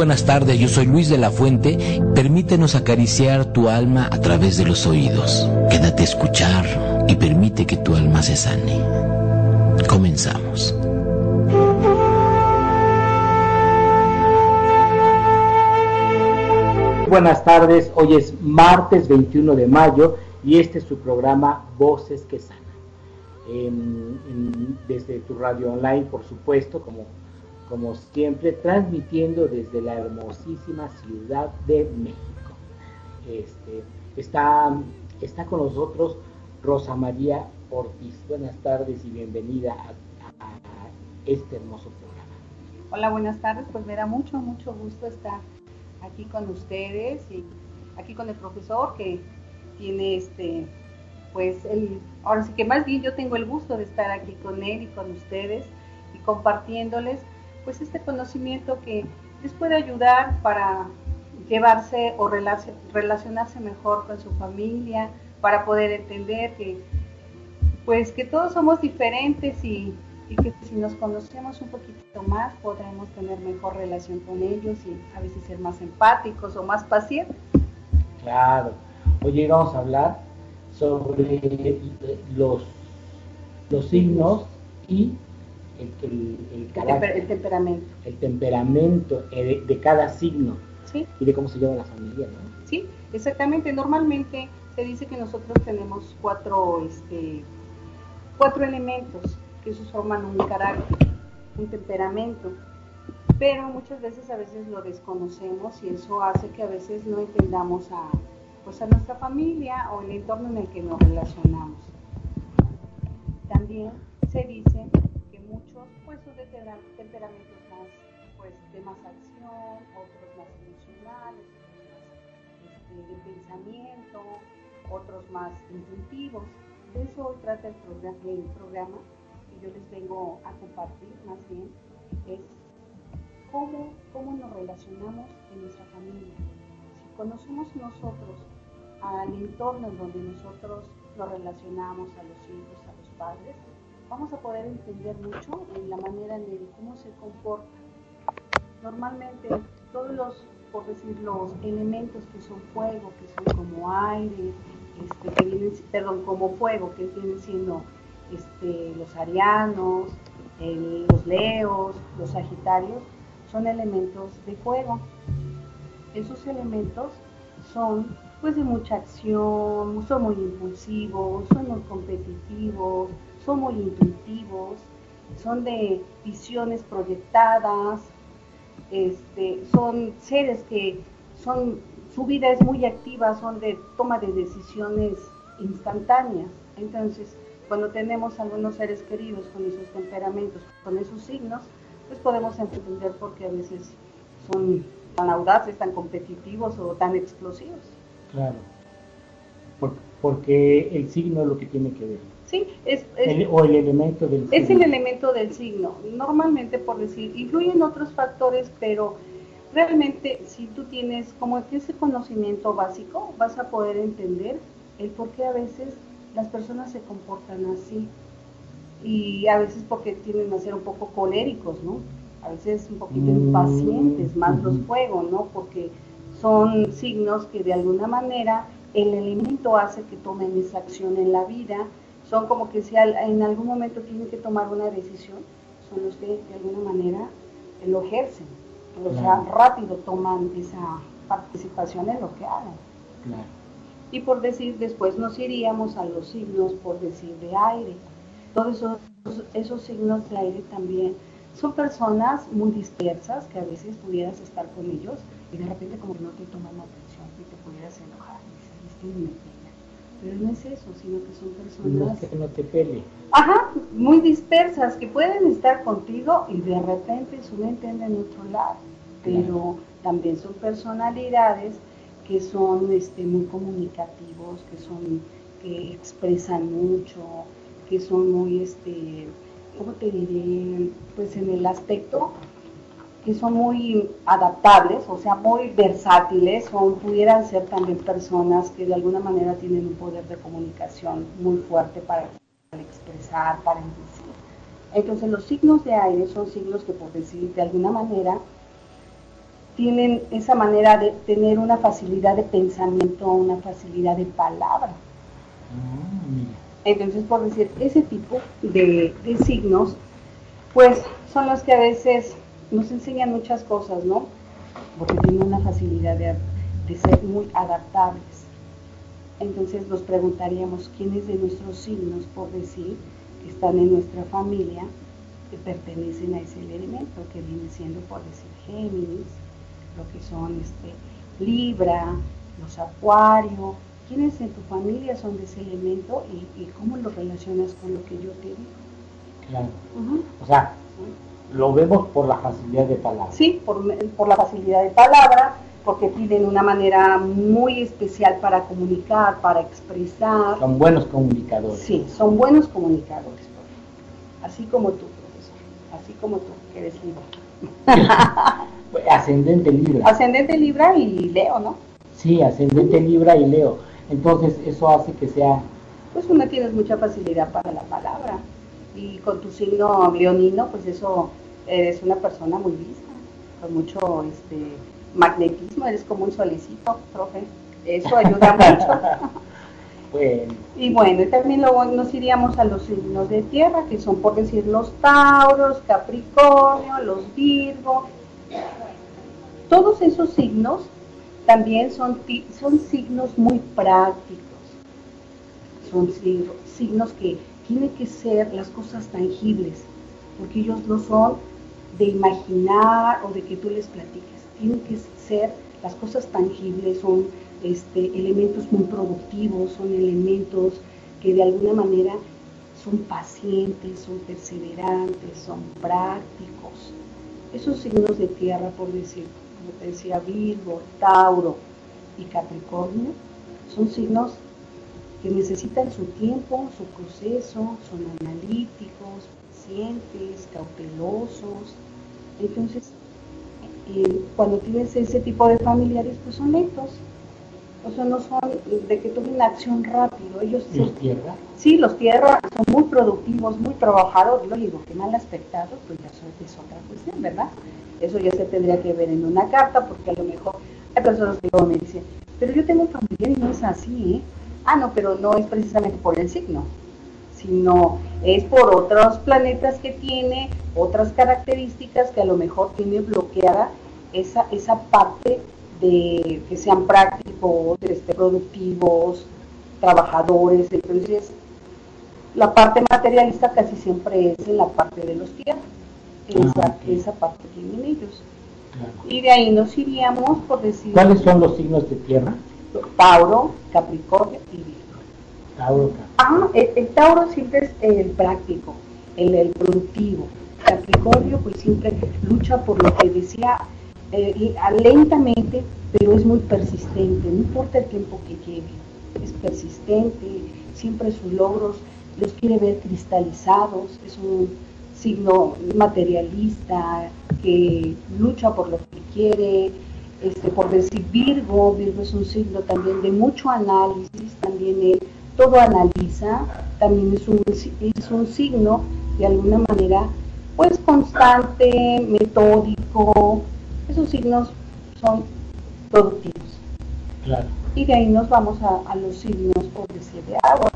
buenas tardes, yo soy Luis de la Fuente. Permítenos acariciar tu alma a través de los oídos. Quédate a escuchar y permite que tu alma se sane. Comenzamos. Buenas tardes, hoy es martes 21 de mayo y este es su programa Voces que Sanan. desde tu radio online, por supuesto, como como siempre, transmitiendo desde la hermosísima Ciudad de México. Este, está, está con nosotros Rosa María Ortiz. Buenas tardes y bienvenida a, este hermoso programa. Hola, buenas tardes. Pues me da mucho, mucho gusto estar aquí con ustedes y aquí con el profesor que tiene este, pues el, ahora sí que más bien yo tengo el gusto de estar aquí con él y con ustedes y compartiéndoles pues este conocimiento que les puede ayudar para llevarse o relacionarse mejor con su familia, para poder entender que pues que todos somos diferentes y, que si nos conocemos un poquito más podremos tener mejor relación con ellos y a veces ser más empáticos o más pacientes. Claro. Hoy vamos a hablar sobre los, los signos y el, temperamento. El temperamento eh, de, cada signo. Y de cómo se lleva la familia, ¿no? Sí, exactamente. Normalmente se dice que nosotros tenemos cuatro, este, cuatro elementos que esos forman un carácter, un temperamento. Pero muchas veces a veces lo desconocemos y eso hace que a veces no entendamos a, pues a nuestra familia o el entorno en el que nos relacionamos. También se dice muchos pues son de temperamentos más pues de más acción, otros más emocionales, otros más este, de pensamiento, otros más intuitivos. De eso trata el programa, el programa que yo les vengo a compartir más bien, es cómo, cómo nos relacionamos en nuestra familia. Si conocemos nosotros al entorno en donde nosotros nos relacionamos, a los hijos, a los padres, vamos a poder entender mucho en la manera de cómo se comporta. Normalmente todos los, por decir, los elementos que son fuego, que son como aire, este, que vienen, perdón, como fuego, que vienen siendo este, los arianos, los leos, los sagitarios, son elementos de fuego. Esos elementos son pues de mucha acción, son muy impulsivos, son muy competitivos, son muy intuitivos, son de visiones proyectadas, este, son seres que son, su vida es muy activa, son de toma de decisiones instantáneas. Entonces, cuando tenemos algunos seres queridos con esos temperamentos, con esos signos, pues podemos entender por qué a veces son tan audaces, tan competitivos o tan explosivos. Claro, porque el signo es lo que tiene que ver. Sí, es, o el elemento del signo. Es el elemento del signo. Normalmente, por decir, influyen otros factores, pero realmente si tú tienes como que ese conocimiento básico, vas a poder entender el por qué a veces las personas se comportan así. Y a veces porque tienen a ser un poco coléricos, ¿no? A veces un poquito mm, impacientes, más los fuego, ¿no? Porque son signos que de alguna manera el elemento hace que tomen esa acción en la vida son como que si en algún momento tienen que tomar una decisión, son los que de alguna manera lo ejercen, o sea, rápido toman esa participación en lo que hagan. Y por decir, después nos iríamos a los signos, por decir, de aire. Todos esos, esos signos de aire también son personas muy dispersas que a veces pudieras estar con ellos y de repente como que no te toman atención y te pudieras enojar y dices, pero no es eso, sino que son personas... que no te pele. Ajá, muy dispersas, que pueden estar contigo y de repente su mente anda en otro lado. Pero también son personalidades que son este, muy comunicativos, que son que expresan mucho, que son muy, este, ¿cómo te diré? Pues en el aspecto que son muy adaptables, o sea, muy versátiles, o pudieran ser también personas que de alguna manera tienen un poder de comunicación muy fuerte para, expresar, para decir. Entonces los signos de aire son signos que por decir de alguna manera tienen esa manera de tener una facilidad de pensamiento, una facilidad de palabra. Entonces, por decir, ese tipo de, signos, pues son los que a veces nos enseñan muchas cosas, ¿no? Porque tienen una facilidad de, de ser muy adaptables. Entonces nos preguntaríamos quiénes de nuestros signos, por decir, que están en nuestra familia, que pertenecen a ese elemento, que viene siendo, por decir, Géminis, lo que son este, Libra, los Acuario, quiénes en tu familia son de ese elemento y, cómo lo relacionas con lo que yo te digo. Claro. O sea, lo vemos por la facilidad de palabra. Sí, por, por la facilidad de palabra, porque tienen una manera muy especial para comunicar, para expresar. Son buenos comunicadores. Sí, son buenos comunicadores, así como tú, profesor, así como tú, que eres Libra. ascendente Libra. Ascendente Libra y Leo, ¿no? Sí, ascendente Libra y Leo. Entonces eso hace que sea... Pues una tienes mucha facilidad para la palabra. Y con tu signo leonino, pues eso, eres una persona muy vista, con mucho este, magnetismo, eres como un solecito, profe. Eso ayuda mucho. Bueno. Y bueno, también luego nos iríamos a los signos de tierra, que son por decir los Tauros, Capricornio, los Virgo. Todos esos signos también son, son signos muy prácticos. Son signos que tienen que ser las cosas tangibles, porque ellos no son de imaginar o de que tú les platiques. Tienen que ser las cosas tangibles, son este, elementos muy productivos, son elementos que de alguna manera son pacientes, son perseverantes, son prácticos. Esos signos de tierra, por decir, como te decía, Virgo, Tauro y Capricornio, son signos que necesitan su tiempo, su proceso, son analíticos, pacientes, cautelosos. Entonces, eh, cuando tienes ese tipo de familiares, pues son lentos, o sea, no son de que tomen acción rápido. Ellos ¿Los tierra? Sí, los tierra son muy productivos, muy trabajadores. Lo digo, que mal aspectados, pues ya es otra cuestión, ¿verdad? Eso ya se tendría que ver en una carta, porque a lo mejor hay personas que me dicen, pero yo tengo familiar y no es así, ¿eh? Ah, no, pero no es precisamente por el signo, sino es por otros planetas que tiene, otras características que a lo mejor tiene bloqueada esa, esa parte de que sean prácticos, este, productivos, trabajadores. Entonces, la parte materialista casi siempre es en la parte de los tierras. Ah, esa, esa parte tienen ellos. Y de ahí nos iríamos por decir... ¿Cuáles son los signos de tierra? Tauro, Capricornio y Virgo. Tauro, ah, el, Tauro siempre es el práctico, el, el productivo. Capricornio pues siempre lucha por lo que decía eh, lentamente, pero es muy persistente, no importa el tiempo que lleve, es persistente, siempre sus logros los quiere ver cristalizados, es un signo materialista que lucha por lo que quiere, este, por decir Virgo, Virgo es un signo también de mucho análisis, también él todo analiza, también es un, es un signo de alguna manera pues constante, metódico, esos signos son productivos. Y de ahí nos vamos a, los signos, por decir, de agua.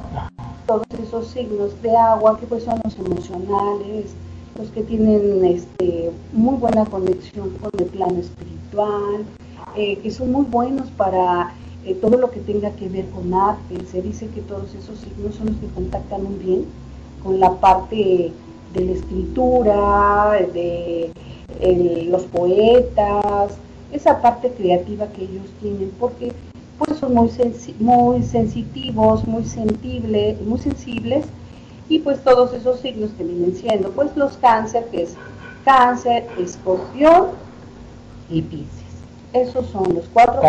Todos esos signos de agua que pues son los emocionales, los que tienen este, muy buena conexión con el plano espiritual, eh, que son muy buenos para eh, todo lo que tenga que ver con arte. Se dice que todos esos signos son los que contactan muy bien con la parte de la escritura, de los poetas, esa parte creativa que ellos tienen, porque pues son muy, muy sensitivos, muy, sensibles, muy sensibles, y pues todos esos signos que vienen siendo, pues los cáncer, que es cáncer, escorpión y piscis. Esos son los cuatro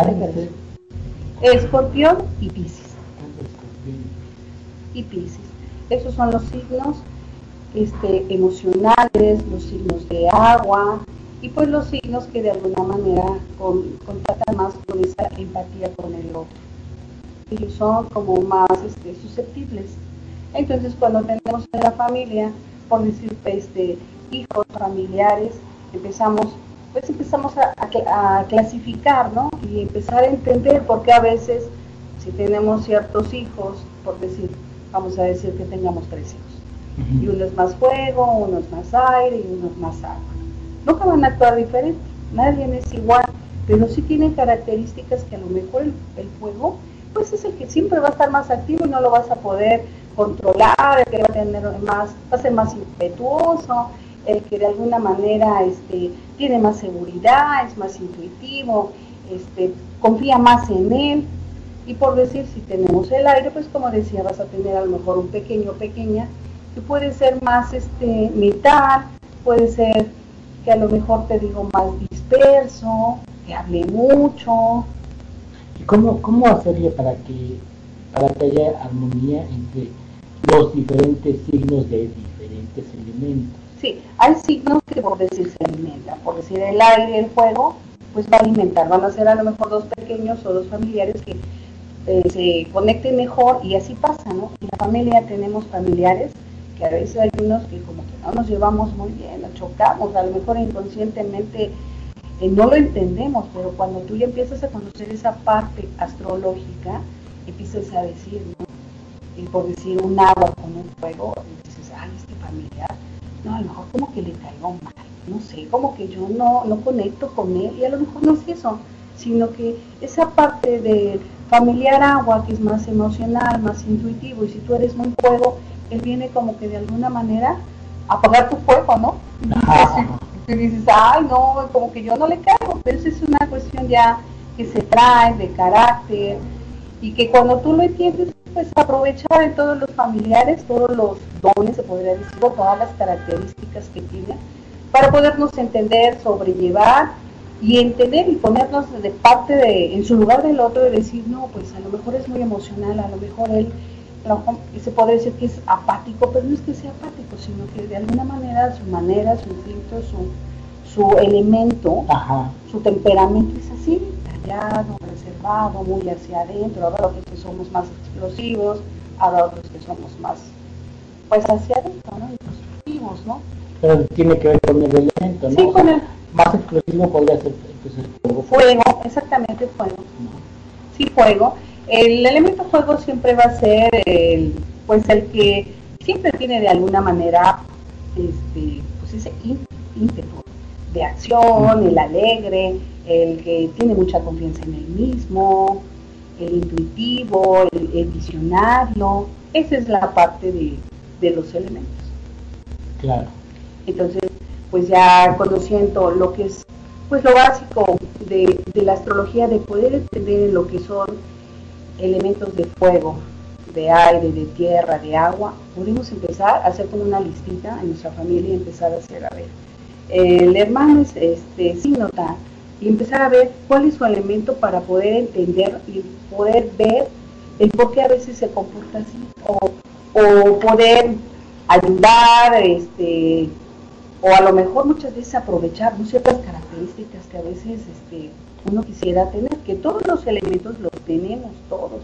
Escorpión y piscis. Y piscis. Esos son los signos este, emocionales, los signos de agua y pues los signos que de alguna manera con, contactan más con esa empatía con el otro. Ellos son como más este, susceptibles. Entonces cuando tenemos en la familia, por decir, este, hijos, familiares, empezamos pues empezamos a, clasificar, ¿no? Y empezar a entender por qué a veces, si tenemos ciertos hijos, por decir, vamos a decir que tengamos tres hijos, y uno es más fuego, uno es más aire y uno es más agua. Nunca van a actuar diferente, nadie es igual, pero sí tienen características que a lo mejor el, el fuego, pues es el que siempre va a estar más activo y no lo vas a poder controlar, el que va a tener más, va a ser más impetuoso, el que de alguna manera este, tiene más seguridad, es más intuitivo, este, confía más en él. Y por decir, si tenemos el aire, pues como decía, vas a tener a lo mejor un pequeño pequeña que puede ser más este, metal, puede ser que a lo mejor te digo más disperso, que hable mucho. ¿Y cómo, cómo hacerle para que, para que haya armonía entre los diferentes signos de diferentes elementos? Sí, hay signos que por decir se alimentan, por decir el aire, el fuego, pues va a alimentar, van a ser a lo mejor dos pequeños o dos familiares que eh, se conecten mejor y así pasa, ¿no? En la familia tenemos familiares que a veces hay unos que como que no nos llevamos muy bien, nos chocamos, a lo mejor inconscientemente eh, no lo entendemos, pero cuando tú ya empiezas a conocer esa parte astrológica, empiezas a decir, ¿no? Y por decir un agua con un fuego, dices, ay, este familiar no, a lo mejor como que le caigo mal, no sé, como que yo no, no conecto con él y a lo mejor no es eso, sino que esa parte del familiar agua que es más emocional, más intuitivo y si tú eres muy fuego, él viene como que de alguna manera a apagar tu fuego, ¿no? Y dices, ay, no, como que yo no le caigo, pero eso es una cuestión ya que se trae de carácter y que cuando tú lo entiendes pues aprovechar de todos los familiares, todos los dones, se podría decir, todas las características que tienen, para podernos entender, sobrellevar y entender y ponernos de parte de, en su lugar del otro y decir, no, pues a lo mejor es muy emocional, a lo mejor él, se puede decir que es apático, pero no es que sea apático, sino que de alguna manera su manera, su instinto, su, su elemento, su temperamento es así, callado, reservado, muy hacia adentro, habrá otros que somos más explosivos, habrá otros que somos más, pues hacia adentro, ¿no? Explosivos, ¿no? Pero tiene que ver con el elemento, ¿no? Sí, con el... Más explosivo podría ser entonces, fuego. Fuego, exactamente, fuego. Sí, fuego. El elemento fuego siempre va a ser el, pues el que siempre tiene de alguna manera este, pues ese ímpetu de acción, el alegre, el que tiene mucha confianza en él mismo, el intuitivo, el, visionario. Esa es la parte de, los elementos. Claro. Entonces, pues ya conociendo lo que es, pues lo básico de, de la astrología, de poder entender lo que son elementos de fuego, de aire, de tierra, de agua, podemos empezar a hacer como una listita en nuestra familia y empezar a hacer, a ver, el hermano es este, signo y empezar a ver cuál es su elemento para poder entender y poder ver el por qué a veces se comporta así o, poder ayudar este o a lo mejor muchas veces aprovechar ciertas características que a veces este, uno quisiera tener, que todos los elementos los tenemos todos,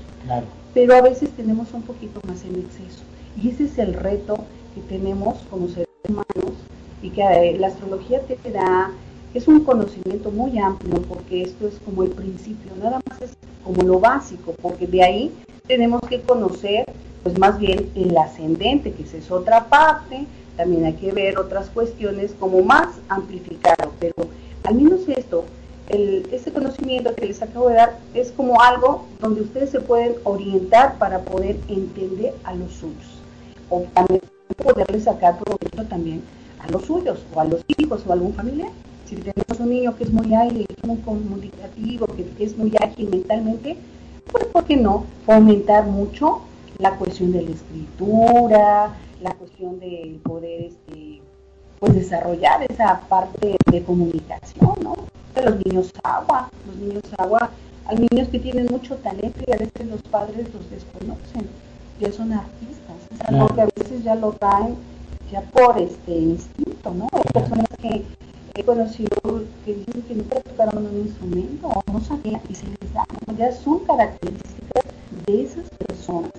pero a veces tenemos un poquito más en exceso. Y ese es el reto que tenemos como seres humanos y que eh, la astrología te da, es un conocimiento muy amplio porque esto es como el principio, nada más es como lo básico, porque de ahí tenemos que conocer pues más bien el ascendente, que esa es otra parte, también hay que ver otras cuestiones como más amplificado, pero al menos esto, el, este conocimiento que les acabo de dar es como algo donde ustedes se pueden orientar para poder entender a los suyos, o también poderles sacar provecho también a los suyos o a los hijos o a algún familiar. Si tenemos un niño que es muy ágil, es muy comunicativo, que, es muy ágil mentalmente, pues ¿por qué no fomentar mucho la cuestión de la escritura, la cuestión de poder este, pues desarrollar esa parte de comunicación, ¿no? De los niños agua, los niños agua, hay niños que tienen mucho talento y a veces los padres los desconocen, ya son artistas, es algo que a veces ya lo traen ya por este instinto, ¿no? Hay personas que he conocido que dicen que nunca tocaron un instrumento o no sabían y se les da, ya son características de esas personas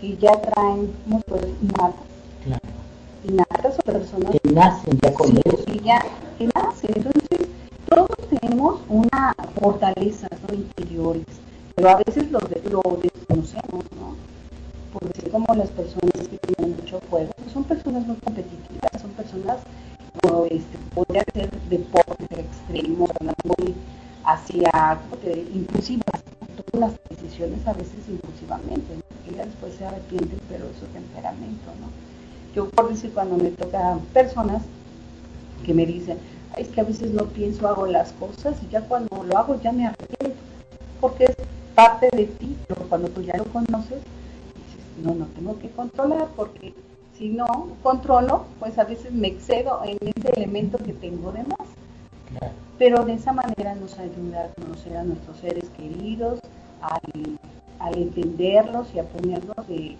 que ya traen, ¿cómo pues, innatas. Claro. Innatas o personas que nacen ya con eso. Que ya, que nacen. Entonces, tenemos una fortaleza ¿no? interiores, pero a veces lo, lo desconocemos, ¿no? Por decir como las personas que tienen mucho fuego, son personas muy competitivas, son personas, como este, podría ser deporte extremo, muy hacia impulsivas, toman las decisiones a veces impulsivamente, ¿no? y después se arrepienten, pero es su temperamento, ¿no? Yo por decir cuando me toca personas que me dicen, es que a veces no pienso, hago las cosas y ya cuando lo hago ya me arrepiento, porque es parte de ti, pero cuando tú ya lo conoces, dices, no, no tengo que controlar, porque si no controlo, pues a veces me excedo en ese elemento que tengo de más. Pero de esa manera nos ayuda a conocer a nuestros seres queridos, al, entenderlos y a ponerlos de,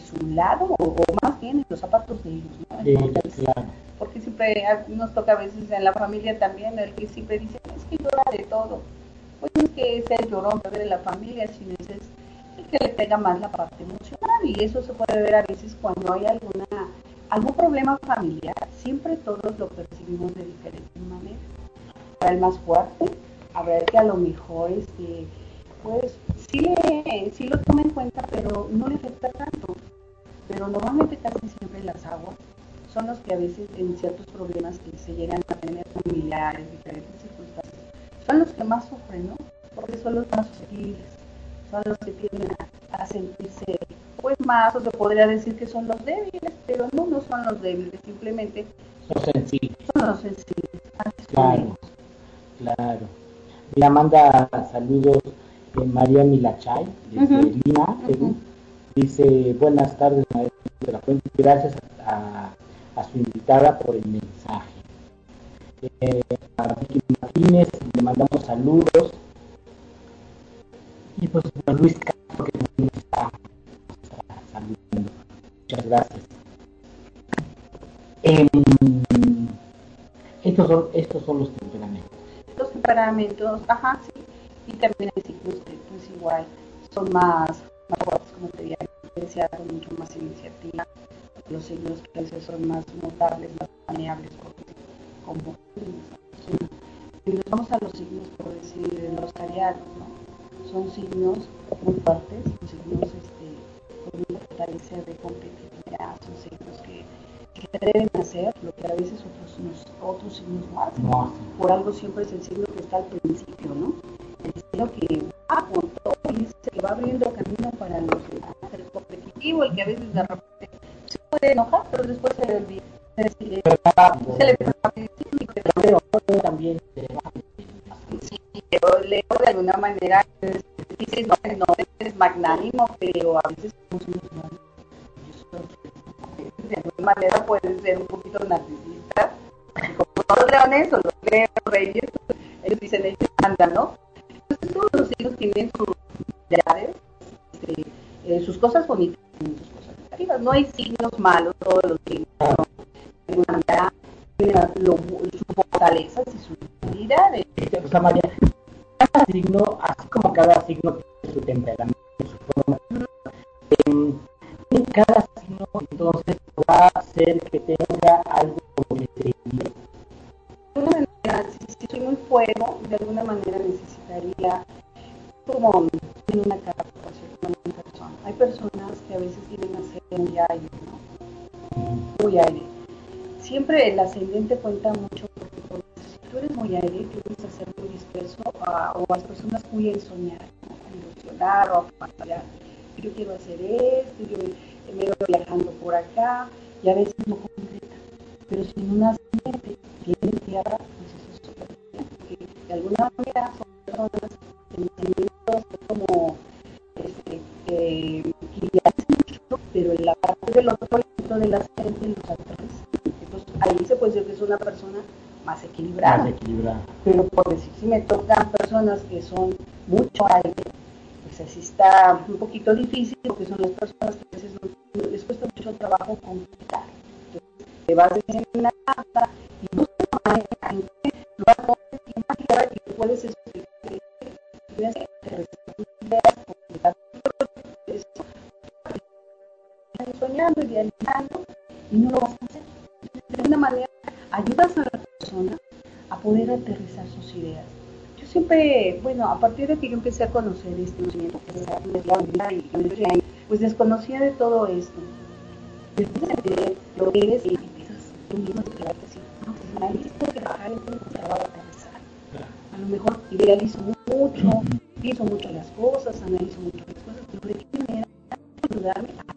su lado, o, más bien en los zapatos de ellos. Porque siempre nos toca a veces en la familia también el que siempre dice, es que llora de todo. Pues es que es el llorón de la familia, sino es el que le pega más la parte emocional. Y eso se puede ver a veces cuando hay alguna algún problema familiar, siempre todos lo percibimos de diferente manera. Para el más fuerte, habrá que a lo mejor este, pues sí, sí lo toma en cuenta, pero no le afecta tanto. Pero normalmente casi siempre las aguas son los que a veces en ciertos problemas que se llegan a tener familiares, diferentes circunstancias, son los que más sufren, ¿no? Porque son los más susceptibles, son los que tienden a, sentirse pues más, o se podría decir que son los débiles, pero no, no son los débiles, simplemente son sensibles. Son los sensibles. Claro, claro. Le manda saludos María Milachay, desde Lima, Perú, dice, buenas tardes, maestro de la Fuente, gracias a, su invitada por el mensaje. Eh, a Vicky Martínez le mandamos saludos. Y pues a Luis Castro que también está, saludando. Muchas gracias. Em, estos, son, estos son los temperamentos. Los temperamentos, ajá, sí y también hay ciclos que pues igual son más, más fuertes, como te decía, con mucho más iniciativa, los signos que a veces son más notables, más maneables, como y nos vamos a los signos, por decir, los arianos, ¿no? Son signos muy fuertes, son signos este, con una fortaleza de competitividad, son signos que, que deben hacer lo que a veces otros, otros signos no hacen. No. Por algo siempre es el signo que está al principio, el que todo y se que va abriendo camino para los el competitivo, el que a veces de repente se puede enojar, pero después se le olvida. Se le, se le pero también sí, pero leo de alguna manera dices no, no es magnánimo pero a veces de alguna manera pueden ser un poquito narcisistas como los leones o los leones reyes ellos dicen ellos mandan no todos los signos tienen sus este, eh, sus cosas bonitas y sus cosas negativas. No hay signos malos, todos los signos de manera sus fortalezas y sus debilidades. O sea, María, cada signo, así como cada signo tiene su temperamento, su forma, en cada signo entonces va a ser que tenga algo que si soy muy fuego, de alguna manera necesitaría como en una capacitación con una persona. Hay personas que a veces tienen a ser muy aire, ¿no? Muy aire. Siempre el ascendente cuenta mucho porque si tú eres muy aire, tienes a ser muy disperso o a las personas muy en soñar, a ilusionar o a fantasear. Yo quiero hacer esto, yo me voy viajando por acá y a veces no concreta. Pero si en un ascendente tiene tierra, de alguna manera son personas como este, eh, que hacen mucho, pero en la parte del otro lado de la gente los atrae. Entonces ahí se puede decir que es una persona más equilibrada. Más equilibrada. Pero por decir, si me tocan personas que son mucho aire, pues así está un poquito difícil porque son las personas que a veces no, les cuesta mucho trabajo conquistar. Entonces, te vas decir una carta poder aterrizar sus ideas. Yo siempre, bueno, a partir de que yo empecé a conocer este pues desconocía de todo esto. Después de entender lo que eres y empiezas tú mismo a explicarte así, no, pues necesito trabajar en un trabajo aterrizar. A lo mejor idealizo mucho, pienso mucho las cosas, analizo mucho las cosas, pero de qué manera ayudarme a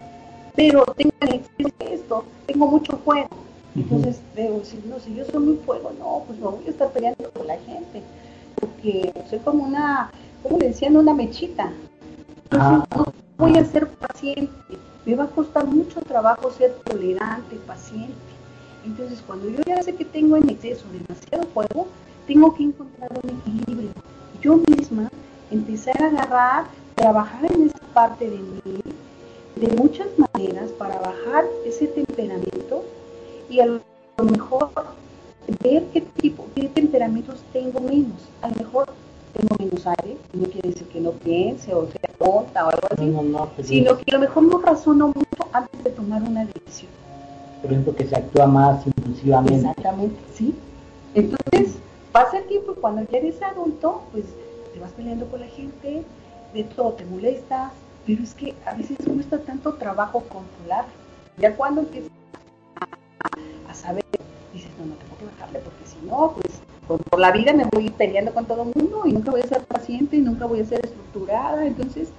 pero tengo esto, tengo mucho fuego. Entonces, debo decir, no, si yo soy muy fuego, no, pues no voy a estar peleando con la gente, porque soy como una, como le decían, una mechita. Entonces, ah. no voy a ser paciente, me va a costar mucho trabajo ser tolerante, paciente. Entonces, cuando yo ya sé que tengo en exceso demasiado fuego, tengo que encontrar un equilibrio. Yo misma empezar a agarrar trabajar en esa parte de mí de muchas maneras para bajar ese temperamento y a lo mejor ver qué tipo, qué temperamentos tengo menos. A lo mejor tengo menos aire, no quiere decir que no piense o sea tonta o algo así, pues sino que a lo mejor no razono mucho antes de tomar una decisión. Por ejemplo, que se actúa más impulsivamente. Exactamente, sí. Entonces, pasa el tiempo y cuando ya eres adulto, pues te vas peleando con la gente, de todo te molesta, pero es que a veces cuesta tanto trabajo controlar. Ya cuando empiezas a, saber, dices, no, no tengo que bajarle, porque si no, pues por, la vida me voy peleando con todo el mundo y nunca voy a ser paciente y nunca voy a ser estructurada. Entonces,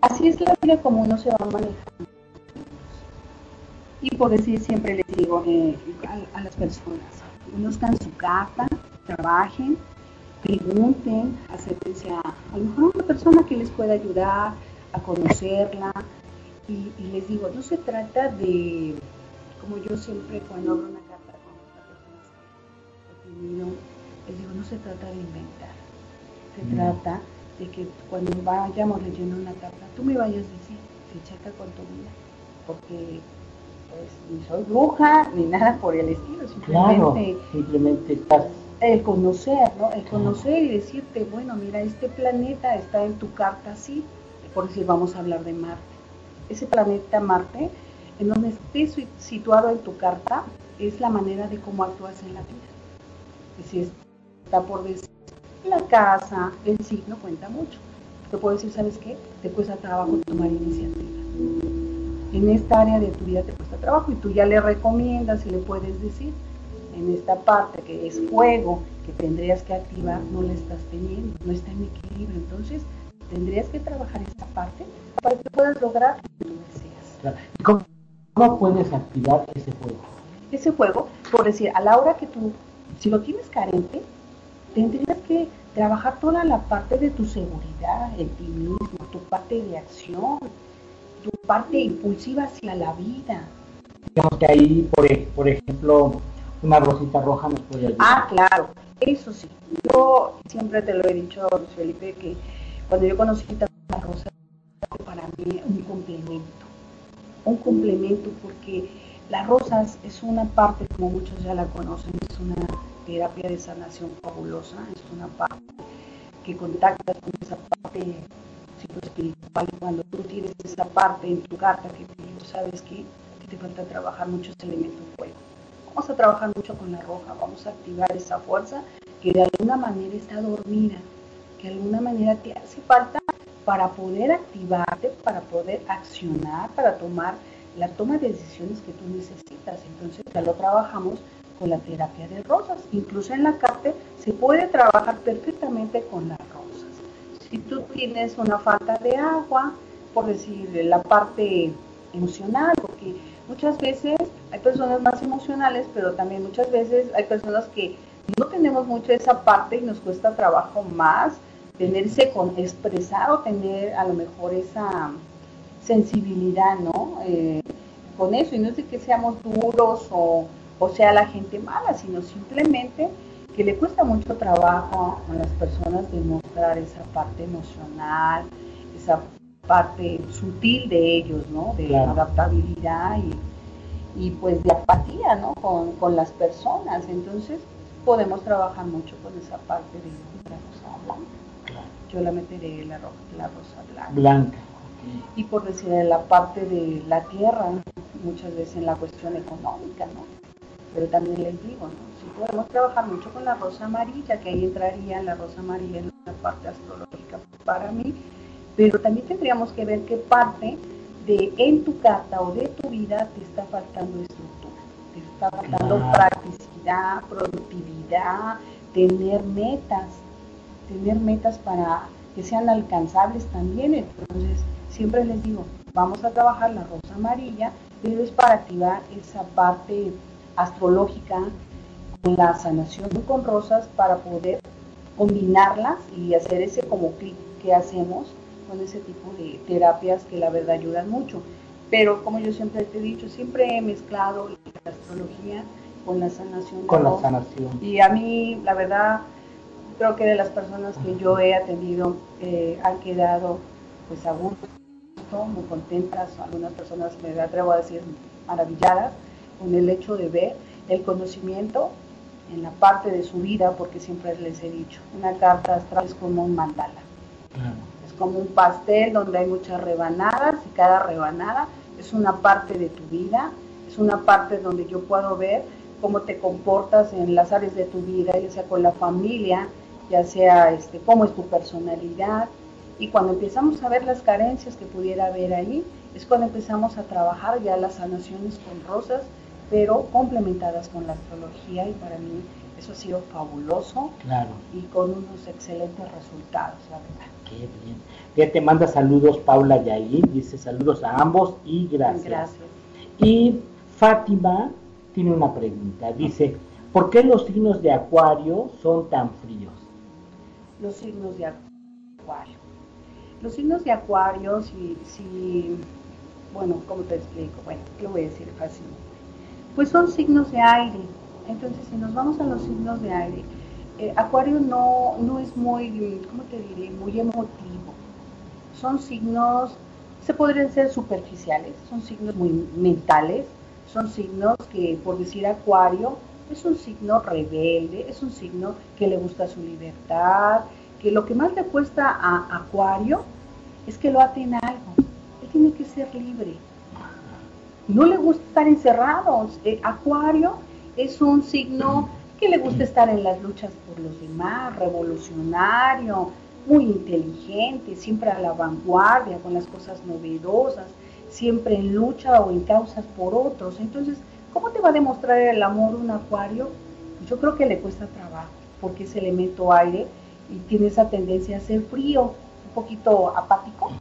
así es la vida como uno se va manejando. Y por decir, siempre les digo eh, a, las personas, conozcan su carta, trabajen, pregunten, acérquense a, a lo mejor una persona que les pueda ayudar a conocerla. Y, les digo, no se trata de, como yo siempre cuando abro una carta con las personas que he tenido, les digo, no se trata de inventar. Se trata de que cuando vayamos leyendo una carta, tú me vayas a decir, se checa con tu vida. Porque pues ni soy bruja ni nada por el estilo, simplemente, simplemente estás el conocer, ¿no? El conocer y decirte, bueno, mira, este planeta está en tu carta así, por decir, vamos a hablar de Marte. Ese planeta Marte, en donde esté situado en tu carta, es la manera de cómo actúas en la vida. Es decir, está por decir, la casa, el signo cuenta mucho. Te puedo decir, ¿sabes qué? Te cuesta trabajo tomar iniciativa. En esta área de tu vida te cuesta trabajo y tú ya le recomiendas y le puedes decir, en esta parte que es fuego, que tendrías que activar, no la estás teniendo, no está en equilibrio. Entonces, tendrías que trabajar esa parte para que puedas lograr lo que tú deseas. ¿Y cómo, puedes activar ese fuego? Ese fuego, por decir, a la hora que tú, si lo tienes carente, tendrías que trabajar toda la parte de tu seguridad en ti mismo, tu parte de acción, tu parte impulsiva hacia la vida. Digamos que ahí, por, por ejemplo, una rosita roja nos puede ayudar. Ah, claro, eso sí. Yo siempre te lo he dicho, Felipe, que cuando yo conocí la rosa, para mí un complemento. Un complemento porque las rosas es una parte, como muchos ya la conocen, es una terapia de sanación fabulosa, es una parte que contacta con esa parte espiritual. Cuando tú tienes esa parte en tu carta que tú sabes que te falta trabajar muchos elementos fuego Vamos a trabajar mucho con la roja, vamos a activar esa fuerza que de alguna manera está dormida, que de alguna manera te hace falta para poder activarte, para poder accionar, para tomar la toma de decisiones que tú necesitas. Entonces ya lo trabajamos con la terapia de rosas. Incluso en la carta se puede trabajar perfectamente con las rosas. Si tú tienes una falta de agua, por decir la parte emocional, porque muchas veces hay personas más emocionales, pero también muchas veces hay personas que no tenemos mucho esa parte y nos cuesta trabajo más tenerse con expresar o tener a lo mejor esa sensibilidad, ¿no? Eh, con eso, y no es de que seamos duros o, o sea la gente mala, sino simplemente que le cuesta mucho trabajo a las personas demostrar esa parte emocional, esa parte sutil de ellos, ¿no? De adaptabilidad y, y, pues de apatía, ¿no? Con, con, las personas. Entonces podemos trabajar mucho con esa parte de. Yo la meteré la, la rosa blanca. Blanca. Y por decir en la parte de la tierra, muchas veces en la cuestión económica, ¿no? Pero también les digo, ¿no? podemos trabajar mucho con la rosa amarilla, que ahí entraría la rosa amarilla en la parte astrológica para mí, pero también tendríamos que ver qué parte de en tu carta o de tu vida te está faltando estructura, te está faltando practicidad, productividad, tener metas, tener metas para que sean alcanzables también. Entonces, siempre les digo, vamos a trabajar la rosa amarilla, pero es para activar esa parte astrológica la sanación con rosas para poder combinarlas y hacer ese como clic que hacemos con ese tipo de terapias que la verdad ayudan mucho. Pero como yo siempre te he dicho, siempre he mezclado la astrología con la sanación. Con la sanación. Y a mí, la verdad, creo que de las personas que yo he atendido eh, han quedado pues a gusto, muy contentas, algunas personas me atrevo a decir maravilladas con el hecho de ver el conocimiento en la parte de su vida, porque siempre les he dicho, una carta astral es como un mandala. Es como un pastel donde hay muchas rebanadas y cada rebanada es una parte de tu vida, es una parte donde yo puedo ver cómo te comportas en las áreas de tu vida, ya sea con la familia, ya sea este, cómo es tu personalidad. Y cuando empezamos a ver las carencias que pudiera haber ahí, es cuando empezamos a trabajar ya las sanaciones con rosas pero complementadas con la astrología y para mí eso ha sido fabuloso claro. y con unos excelentes resultados, la verdad. Qué bien. Ya te manda saludos Paula Yair, dice saludos a ambos y gracias. Gracias. Y Fátima tiene una pregunta, dice, ¿por qué los signos de Acuario son tan fríos? Los signos de Acuario. Los signos de Acuario, si, bueno, ¿cómo te explico? Bueno, te voy a decir fácilmente pues son signos de aire. Entonces, si nos vamos a los signos de aire, eh, Acuario no, no es muy, ¿cómo te diré? Muy emotivo. Son signos, se podrían ser superficiales, son signos muy mentales, son signos que, por decir Acuario, es un signo rebelde, es un signo que le gusta su libertad, que lo que más le cuesta a Acuario es que lo aten algo. Él tiene que ser libre, no le gusta estar encerrados. Eh, acuario es un signo que le gusta estar en las luchas por los demás, revolucionario, muy inteligente, siempre a la vanguardia con las cosas novedosas, siempre en lucha o en causas por otros. Entonces, ¿cómo te va a demostrar el amor un acuario? Yo creo que le cuesta trabajo, porque es elemento aire y tiene esa tendencia a ser frío poquito apático.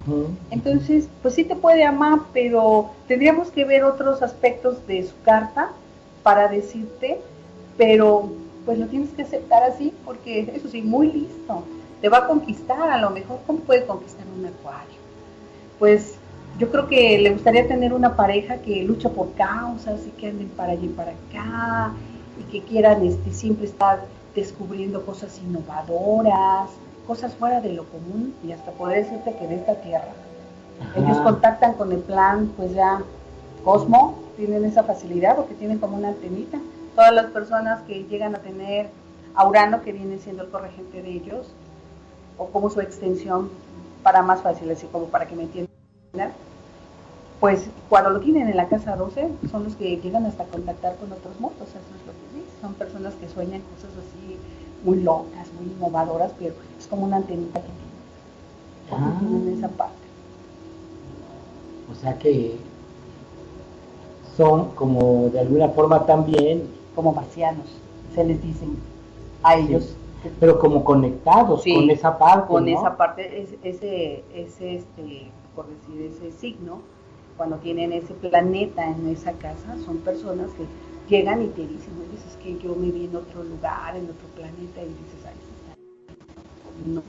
Entonces, pues sí te puede amar, pero tendríamos que ver otros aspectos de su carta para decirte, pero pues lo tienes que aceptar así, porque eso sí, muy listo. Te va a conquistar, a lo mejor, ¿cómo puede conquistar un acuario? Pues yo creo que le gustaría tener una pareja que lucha por causas y que anden para allí y para acá y que quieran este, siempre estar descubriendo cosas innovadoras, cosas fuera de lo común y hasta poder decirte que de esta tierra. Ellos contactan con el plan, pues ya Cosmo, tienen esa facilidad porque tienen como una antenita. Todas las personas que llegan a tener a Urano, que viene siendo el corregente de ellos, o como su extensión para más fácil, así como para que me entiendan, pues cuando lo tienen en la casa 12 son los que llegan hasta contactar con otros motos, eso es lo que sí, son personas que sueñan cosas así muy locas, muy innovadoras, pero es como una antenita que tienen, ah. esa parte. O sea que son como de alguna forma también como marcianos, se les dicen a ellos. pero como conectados con esa parte. Con esa parte, ese, ese, este, por decir, ese signo, cuando tienen ese planeta en esa casa, son personas que llegan y te dicen, oye, es que yo me vi en otro lugar, en otro planeta, y dices, ay, no,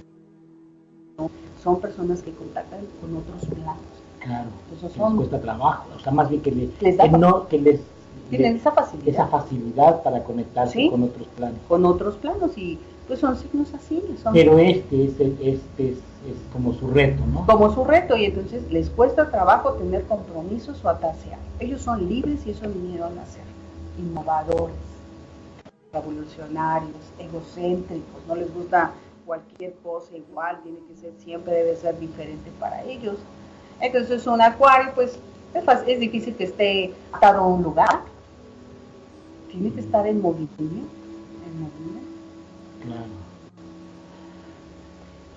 no, son personas que contactan con otros planos, Claro, Entonces son, les cuesta trabajo, o sea, más bien que, les, no, que les tienen esa facilidad. Esa facilidad para conectarse con otros planos. Con otros planos y pues son signos así. Pero este es, este es, como su reto, ¿no? Como su reto y entonces les cuesta trabajo tener compromisos o atarse Ellos son libres y eso vinieron a ser innovadores, revolucionarios, egocéntricos, no les gusta cualquier cosa igual, tiene que ser siempre, debe ser diferente para ellos. Entonces un acuario pues es, es difícil que esté atado a un lugar, tiene que estar en movimiento, en movimiento. Claro.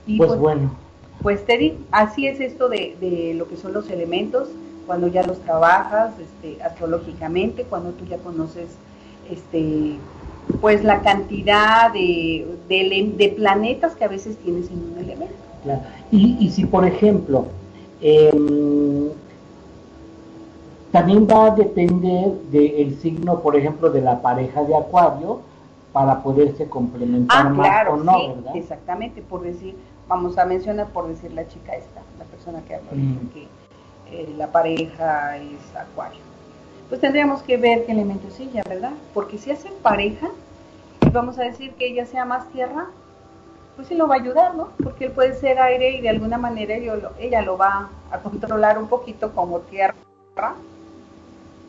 Y pues, pues, bueno. Pues Teddy, así es esto de, de, lo que son los elementos, cuando ya los trabajas este, astrológicamente, cuando tú ya conoces este, pues la cantidad de, de, planetas que a veces tienes en un elemento. Claro. Y, y si por ejemplo, eh, también va a depender del signo, por ejemplo, de la pareja de Acuario para poderse complementar ah, más o no, sí, ¿verdad? Exactamente, por decir, vamos a mencionar por decir la chica esta, la persona que habla, mm. que eh, la pareja es Acuario. Pues tendríamos que ver qué elemento es ella, ¿verdad? Porque si hacen pareja, y vamos a decir que ella sea más tierra, pues sí lo va a ayudar, ¿no? Porque él puede ser aire y de alguna manera ella lo va a controlar un poquito como tierra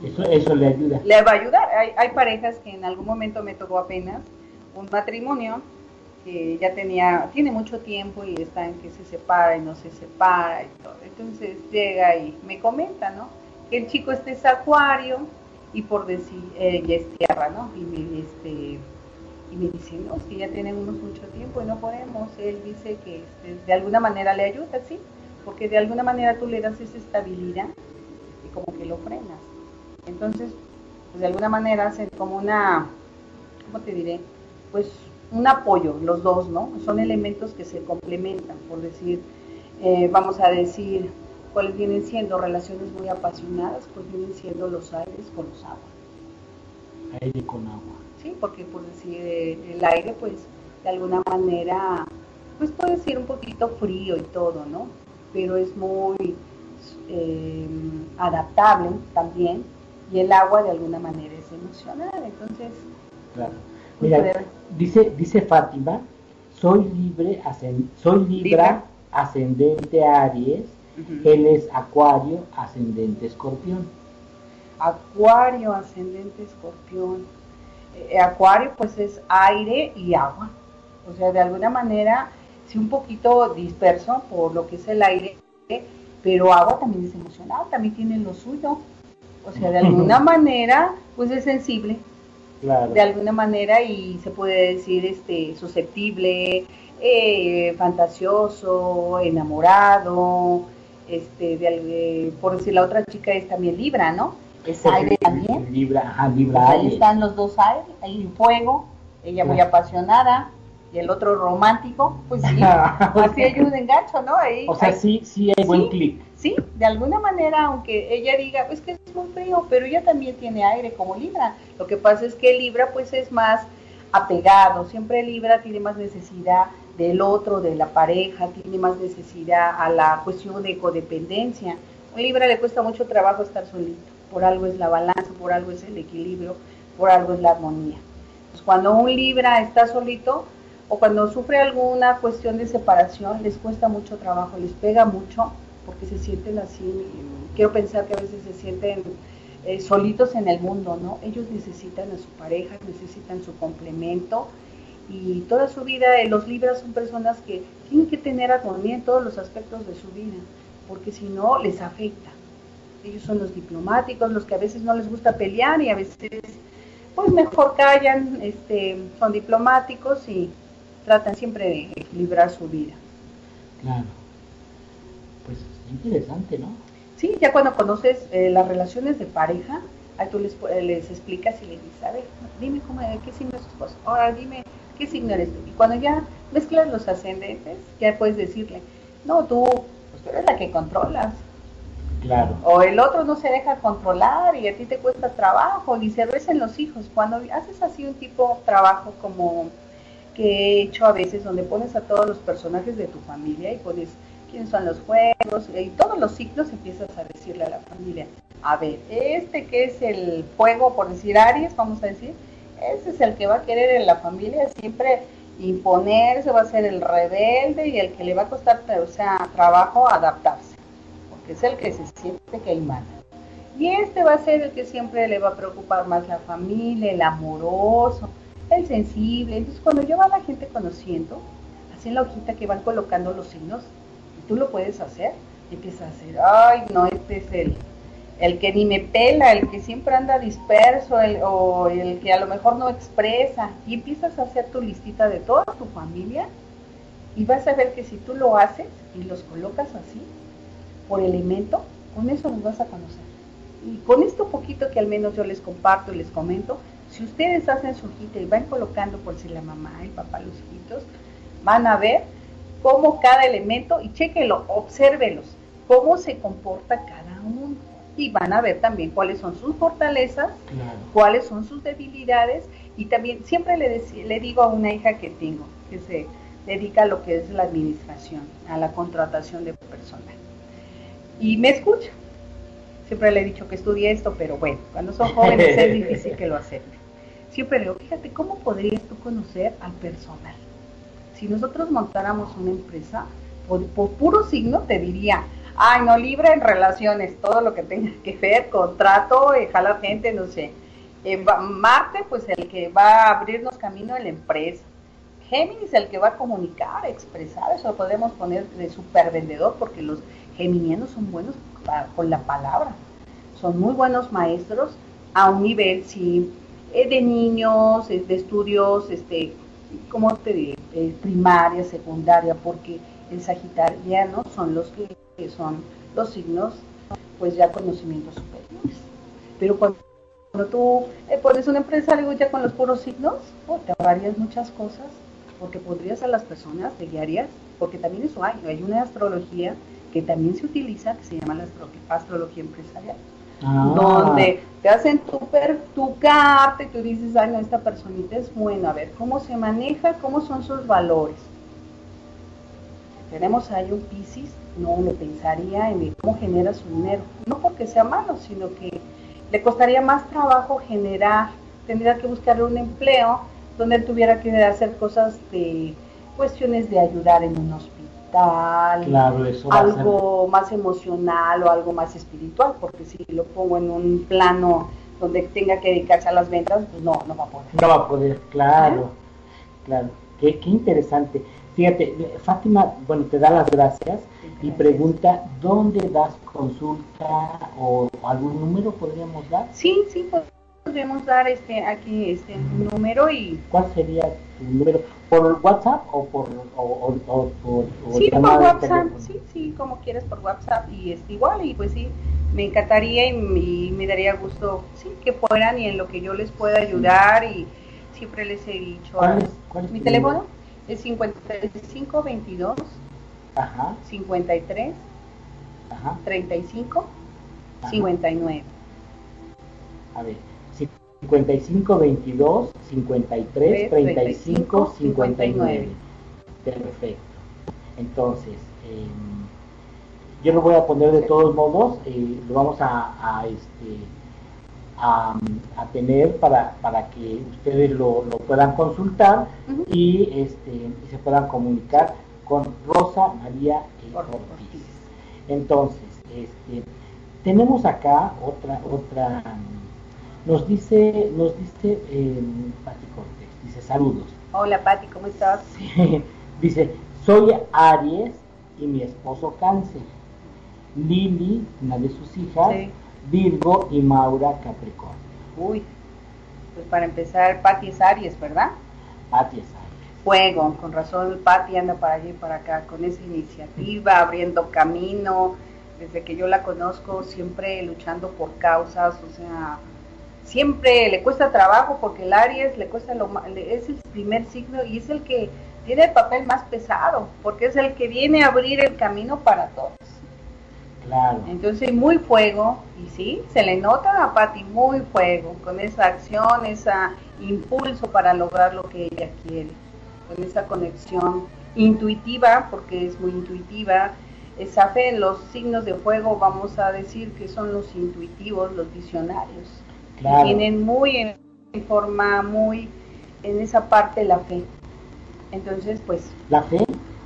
eso, eso le ayuda. Le va a ayudar. Hay, hay parejas que en algún momento me tocó apenas un matrimonio que ya tenía, tiene mucho tiempo y está en que se separa y no se separa. Entonces llega y me comenta, ¿no? Que el chico este es acuario y por decir, ella es tierra, ¿no? Y me, este, y me dice, no, que ya tenemos mucho tiempo y no podemos. Él dice que este, de alguna manera le ayuda, sí, porque de alguna manera tú le das esa estabilidad y como que lo frenas. Entonces, pues de alguna manera hacen como una, ¿cómo te diré? Pues un apoyo, los dos, ¿no? Son elementos que se complementan, por decir, eh, vamos a decir, cuáles vienen siendo relaciones muy apasionadas, pues vienen siendo los aires con los aguas. Aire con agua. Sí, porque por decir, el aire, pues de alguna manera, pues puede ser un poquito frío y todo, ¿no? Pero es muy eh, adaptable también y el agua de alguna manera es emocional, entonces... Claro. Mira, dice, dice Fátima, soy libre, soy Libra, ascendente Aries, él es Acuario, ascendente Escorpión. Acuario, ascendente Escorpión. Eh, acuario pues es aire y agua. O sea, de alguna manera, sí un poquito disperso por lo que es el aire, pero agua también es emocional, también tiene lo suyo. O sea, de alguna manera, pues es sensible. De alguna manera y se puede decir este susceptible, eh, fantasioso, enamorado, este, de, por decir la otra chica es también Libra, ¿no? Es aire también. Libra, ajá, Libra. Ahí están los dos aires, hay fuego, ella muy apasionada, y el otro romántico, pues sí, pues sí hay un engancho, ¿no? Ahí, o sea, sí, sí hay buen clic. Sí, de alguna manera, aunque ella diga, pues que es muy frío, pero ella también tiene aire como Libra. Lo que pasa es que Libra pues es más apegado, siempre Libra tiene más necesidad del otro, de la pareja, tiene más necesidad a la cuestión de codependencia. A Libra le cuesta mucho trabajo estar solito, por algo es la balanza, por algo es el equilibrio, por algo es la armonía. Pues cuando un Libra está solito, o cuando sufre alguna cuestión de separación, les cuesta mucho trabajo, les pega mucho, porque se sienten así, quiero pensar que a veces se sienten eh, solitos en el mundo, ¿no? Ellos necesitan a su pareja, necesitan su complemento y toda su vida, eh, los libras son personas que tienen que tener armonía en todos los aspectos de su vida, porque si no les afecta. Ellos son los diplomáticos, los que a veces no les gusta pelear y a veces pues mejor callan, este, son diplomáticos y tratan siempre de equilibrar su vida. Claro. Es interesante, ¿no? Sí, ya cuando conoces eh, las relaciones de pareja, ahí tú les, les explicas y les dices, a ver, dime cómo, qué signo es tu esposo, ahora dime qué signo eres tú. Y cuando ya mezclas los ascendentes, ya puedes decirle, no, tú, pues tú eres la que controlas. Claro. O el otro no se deja controlar y a ti te cuesta trabajo y se en los hijos. Cuando haces así un tipo de trabajo como que he hecho a veces, donde pones a todos los personajes de tu familia y pones quiénes son los juegos, y todos los signos empiezas a decirle a la familia, a ver, este que es el fuego, por decir Aries, vamos a decir, ese es el que va a querer en la familia siempre imponerse, va a ser el rebelde y el que le va a costar, o sea, trabajo adaptarse, porque es el que se siente que hay mal. Y este va a ser el que siempre le va a preocupar más la familia, el amoroso, el sensible. Entonces, cuando yo va la gente conociendo, así en la hojita que van colocando los signos, tú lo puedes hacer, empiezas a hacer, ay, no, este es el, el que ni me pela, el que siempre anda disperso, el, o el que a lo mejor no expresa, y empiezas a hacer tu listita de toda tu familia, y vas a ver que si tú lo haces y los colocas así, por elemento, con eso los vas a conocer. Y con esto poquito que al menos yo les comparto y les comento, si ustedes hacen su hojita y van colocando por si la mamá, el papá, los hijitos, van a ver cómo cada elemento, y chéquenlo, obsérvelos, cómo se comporta cada uno. Y van a ver también cuáles son sus fortalezas, cuáles son sus debilidades. Y también siempre le, le digo a una hija que tengo, que se dedica a lo que es la administración, a la contratación de personal. Y me escucha, Siempre le he dicho que estudie esto, pero bueno, cuando son jóvenes es difícil que lo acepten. Siempre le digo, fíjate, ¿cómo podrías tú conocer al personal? Si nosotros montáramos una empresa, por, puro signo te diría, ay, no, libre en relaciones, todo lo que tenga que ver, contrato, eh, jalar gente, no sé. Eh, Marte, pues el que va a abrirnos camino en la empresa. Géminis, el que va a comunicar, expresar, eso lo podemos poner de super vendedor, porque los geminianos son buenos con la palabra. Son muy buenos maestros a un nivel, sí, eh, de niños, de estudios, este, ¿cómo te diré? Eh, primaria, secundaria, porque el sagitariano son los que, son los signos, pues ya conocimientos superiores. Pero cuando, tú eh, pones una empresa, digo, ya con los puros signos, oh, te ahorrarías muchas cosas, porque podrías a las personas, te guiarías, porque también eso hay, hay una astrología que también se utiliza, que se llama la astrología empresarial. Ah. Donde te hacen tu, per, tu carta y tú dices, ay, no, esta personita es buena, a ver cómo se maneja, cómo son sus valores. Tenemos ahí un Piscis, no lo pensaría en cómo genera su dinero. No porque sea malo, sino que le costaría más trabajo generar, tendría que buscarle un empleo donde él tuviera que hacer cosas de cuestiones de ayudar en un hospital algo más emocional o algo más espiritual, porque si lo pongo en un plano donde tenga que dedicarse a las ventas, pues no, no va a poder. No va a poder, claro, claro. Qué, qué interesante. Fíjate, Fátima, bueno, te da las gracias y pregunta, ¿dónde das consulta o algún número podríamos dar? Sí, sí, podemos dar este aquí este número y... ¿Cuál sería tu número? ¿Por WhatsApp o por, o, por Sí, por WhatsApp, sí, sí, como quieras por WhatsApp y es igual y pues sí, me encantaría y, me daría gusto, sí, que fueran y en lo que yo les pueda ayudar y siempre les he dicho. ¿Cuál mi teléfono? Es 5522 Ajá. 53 Ajá. 35 59. A ver, 55 22 53 35 59. Perfecto. Entonces, em, yo lo voy a poner de todos modos, eh, lo vamos a, este, a, tener para, para que ustedes lo, puedan consultar y, este, se puedan comunicar con Rosa María Ortiz. Entonces, este, tenemos acá otra, otra nos dice, nos dice eh, Pati Cortés, dice saludos. Hola Pati, ¿cómo estás? dice, soy Aries y mi esposo Cáncer. Lili, una de sus hijas, Virgo y Maura Capricornio. Uy, pues para empezar, Pati es Aries, ¿verdad? Pati es Aries. Fuego, con razón Pati anda para allá y para acá con esa iniciativa, abriendo camino. Desde que yo la conozco, siempre luchando por causas, o sea, siempre le cuesta trabajo porque el Aries le cuesta lo es el primer signo y es el que tiene el papel más pesado porque es el que viene a abrir el camino para todos. Claro. Entonces muy fuego y sí, se le nota a Patti muy fuego con esa acción, ese impulso para lograr lo que ella quiere, con esa conexión intuitiva porque es muy intuitiva, esa fe en los signos de fuego, vamos a decir que son los intuitivos, los visionarios, que tienen muy en, forma, muy en esa parte la fe. Entonces, pues... ¿La fe?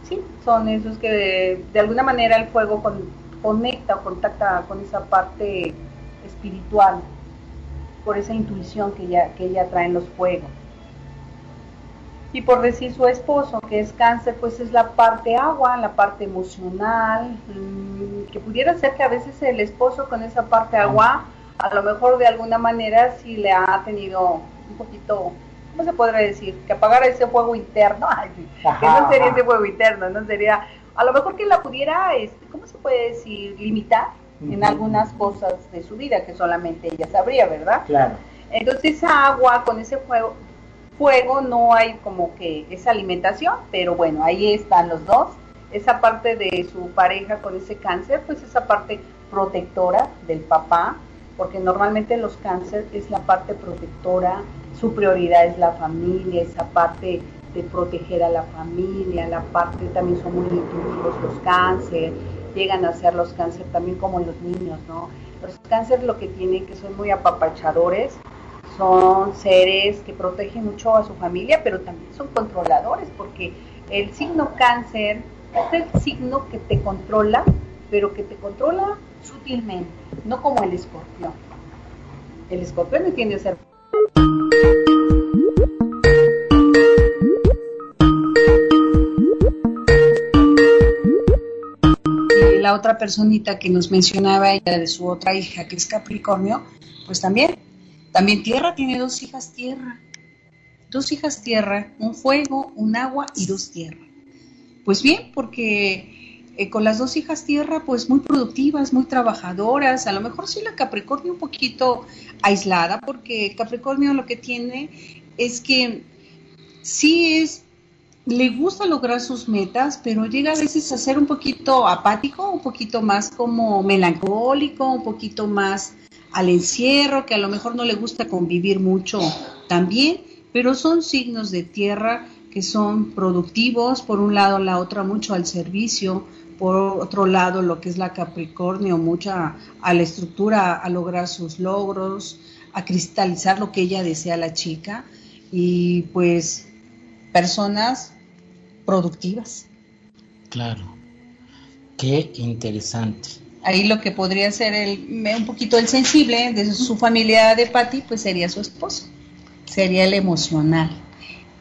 Sí, son esos que de, alguna manera el fuego conecta o contacta con esa parte espiritual, por esa intuición que ya, que ella trae en los fuegos. Y por decir su esposo, que es cáncer, pues es la parte agua, la parte emocional, mm, que pudiera ser que a veces el esposo con esa parte agua, a lo mejor de alguna manera sí le ha tenido un poquito, ¿cómo se podría decir? Que apagara ese fuego interno, que no sería ese fuego interno, no sería, a lo mejor que la pudiera, este, ¿cómo se puede decir? Limitar en algunas cosas de su vida que solamente ella sabría, ¿verdad? Claro. Entonces esa agua con ese fuego, fuego no hay como que esa alimentación, pero bueno, ahí están los dos. Esa parte de su pareja con ese cáncer, pues esa parte protectora del papá, porque normalmente los cánceres es la parte protectora, su prioridad es la familia, esa parte de proteger a la familia, la parte también son muy intuitivos los cánceres, llegan a ser los cánceres también como los niños, ¿no? Los cánceres lo que tienen que son muy apapachadores, son seres que protegen mucho a su familia, pero también son controladores, porque el signo cáncer es el signo que te controla, pero que te controla sutilmente, no como el escorpión. El escorpión no tiene que ser la otra personita que nos mencionaba ella de su otra hija que es Capricornio, pues también también tierra tiene dos hijas tierra. Dos hijas tierra, un fuego, un agua y dos tierra. Pues bien, porque eh, con las dos hijas tierra, pues muy productivas, muy trabajadoras. A lo mejor sí la Capricornio un poquito aislada, porque Capricornio lo que tiene es que sí es le gusta lograr sus metas, pero llega a veces a ser un poquito apático, un poquito más como melancólico, un poquito más al encierro, que a lo mejor no le gusta convivir mucho también, pero son signos de tierra que son productivos, por un lado la otra mucho al servicio, por otro lado lo que es la Capricornio, mucha a la estructura, a lograr sus logros, a cristalizar lo que ella desea la chica y pues personas productivas. Claro, qué interesante ahí lo que podría ser el, un poquito el sensible de su familia de Patty, pues sería su esposo, sería el emocional.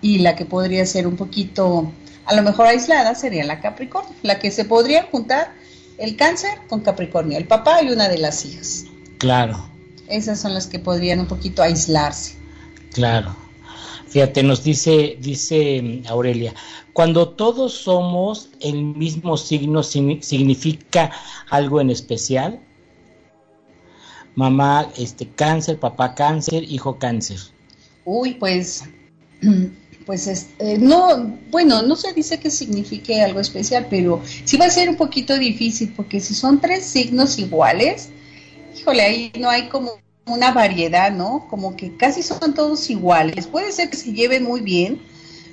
Y la que podría ser un poquito, a lo mejor aislada, sería la Capricornio, la que se podría juntar el cáncer con Capricornio, el papá y una de las hijas. Claro. Esas son las que podrían un poquito aislarse. Claro. Fíjate, nos dice, dice Aurelia, cuando todos somos el mismo signo, ¿significa algo en especial? Mamá, este, cáncer, papá, cáncer, hijo, cáncer. Uy, pues, pues, este, no, bueno, no se dice que signifique algo especial, pero sí va a ser un poquito difícil, porque si son tres signos iguales, híjole, ahí no hay como una variedad, ¿no? Como que casi son todos iguales. Puede ser que se lleven muy bien,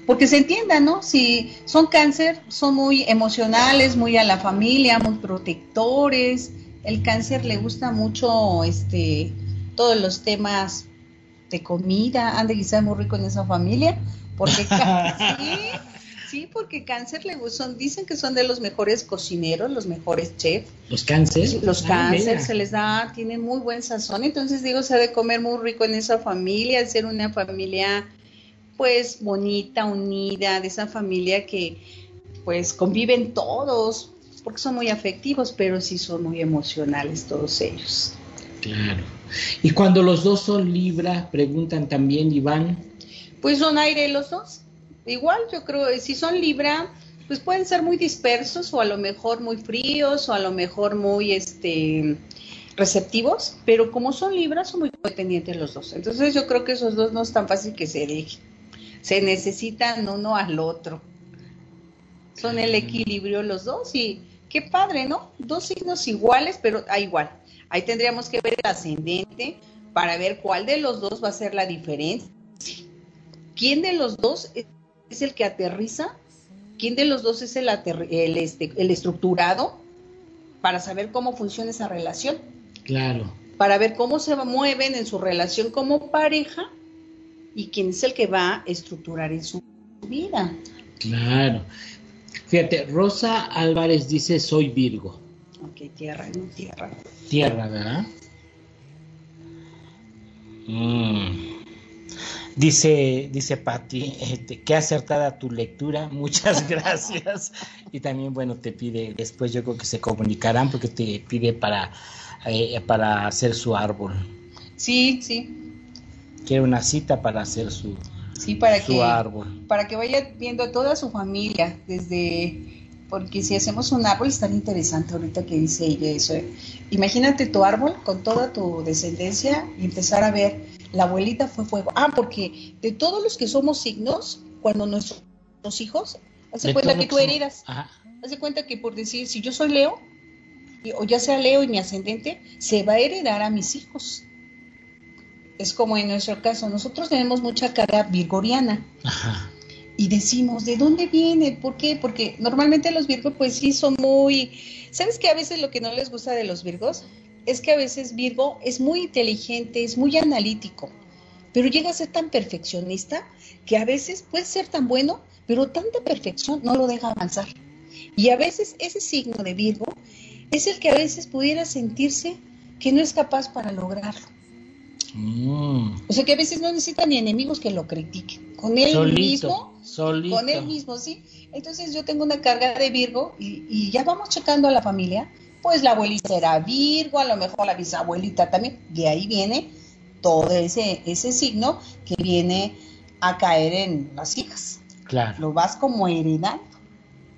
porque se entienda, ¿no? Si son cáncer, son muy emocionales, muy a la familia, muy protectores. El cáncer le gusta mucho este todos los temas de comida, anda quizás muy rico en esa familia, porque sí, Sí, porque cáncer le son, dicen que son de los mejores cocineros, los mejores chefs. Los cánceres. Los ah, cánceres se les da, tienen muy buen sazón, entonces digo, se debe comer muy rico en esa familia, ser una familia pues bonita, unida, de esa familia que pues conviven todos, porque son muy afectivos, pero sí son muy emocionales todos ellos. Claro. Y cuando los dos son Libra, preguntan también, Iván. Pues son aire los dos. Igual yo creo, si son Libra, pues pueden ser muy dispersos o a lo mejor muy fríos o a lo mejor muy este receptivos, pero como son Libra son muy dependientes los dos. Entonces yo creo que esos dos no es tan fácil que se dejen. Se necesitan uno al otro. Son el equilibrio los dos y qué padre, ¿no? Dos signos iguales, pero ah, igual. Ahí tendríamos que ver el ascendente para ver cuál de los dos va a ser la diferencia. ¿Quién de los dos es el que aterriza, quién de los dos es el, el, este, el estructurado para saber cómo funciona esa relación. Claro. Para ver cómo se mueven en su relación como pareja y quién es el que va a estructurar en su vida. Claro. Fíjate, Rosa Álvarez dice soy Virgo. Ok, tierra, no tierra. Tierra, ¿verdad? Mm. Dice, dice Patti, este, qué acertada tu lectura, muchas gracias. y también, bueno, te pide, después yo creo que se comunicarán porque te pide para, eh, para hacer su árbol. Sí, sí. Quiere una cita para hacer su, sí, para su que, árbol. Para que vaya viendo a toda su familia, desde, porque si hacemos un árbol es tan interesante ahorita que dice ella eso. ¿eh? Imagínate tu árbol con toda tu descendencia y empezar a ver la abuelita fue fuego. Ah, porque de todos los que somos signos, cuando nuestros hijos, hace De cuenta que tú. Ajá. Hace cuenta que por decir, si yo soy Leo, y- o ya sea Leo y mi ascendente, se va a heredar a mis hijos. Es como en nuestro caso, nosotros tenemos mucha cara virgoriana Ajá. y decimos, ¿de dónde viene? ¿Por qué? Porque normalmente los virgos pues sí son muy... ¿Sabes que a veces lo que no les gusta de los virgos? Es que a veces Virgo es muy inteligente, es muy analítico, pero llega a ser tan perfeccionista que a veces puede ser tan bueno, pero tanta perfección no lo deja avanzar. Y a veces ese signo de Virgo es el que a veces pudiera sentirse que no es capaz para lograrlo. Mm. O sea que a veces no necesita ni enemigos que lo critiquen. Con él Solito, mismo solito. con él mismo, ¿sí? Entonces yo tengo una carga de Virgo y, y ya vamos checando a la familia, pues la abuelita era Virgo, a lo mejor la bisabuelita también, de ahí viene todo ese, ese signo que viene a caer en las hijas. Claro, Lo vas como heredando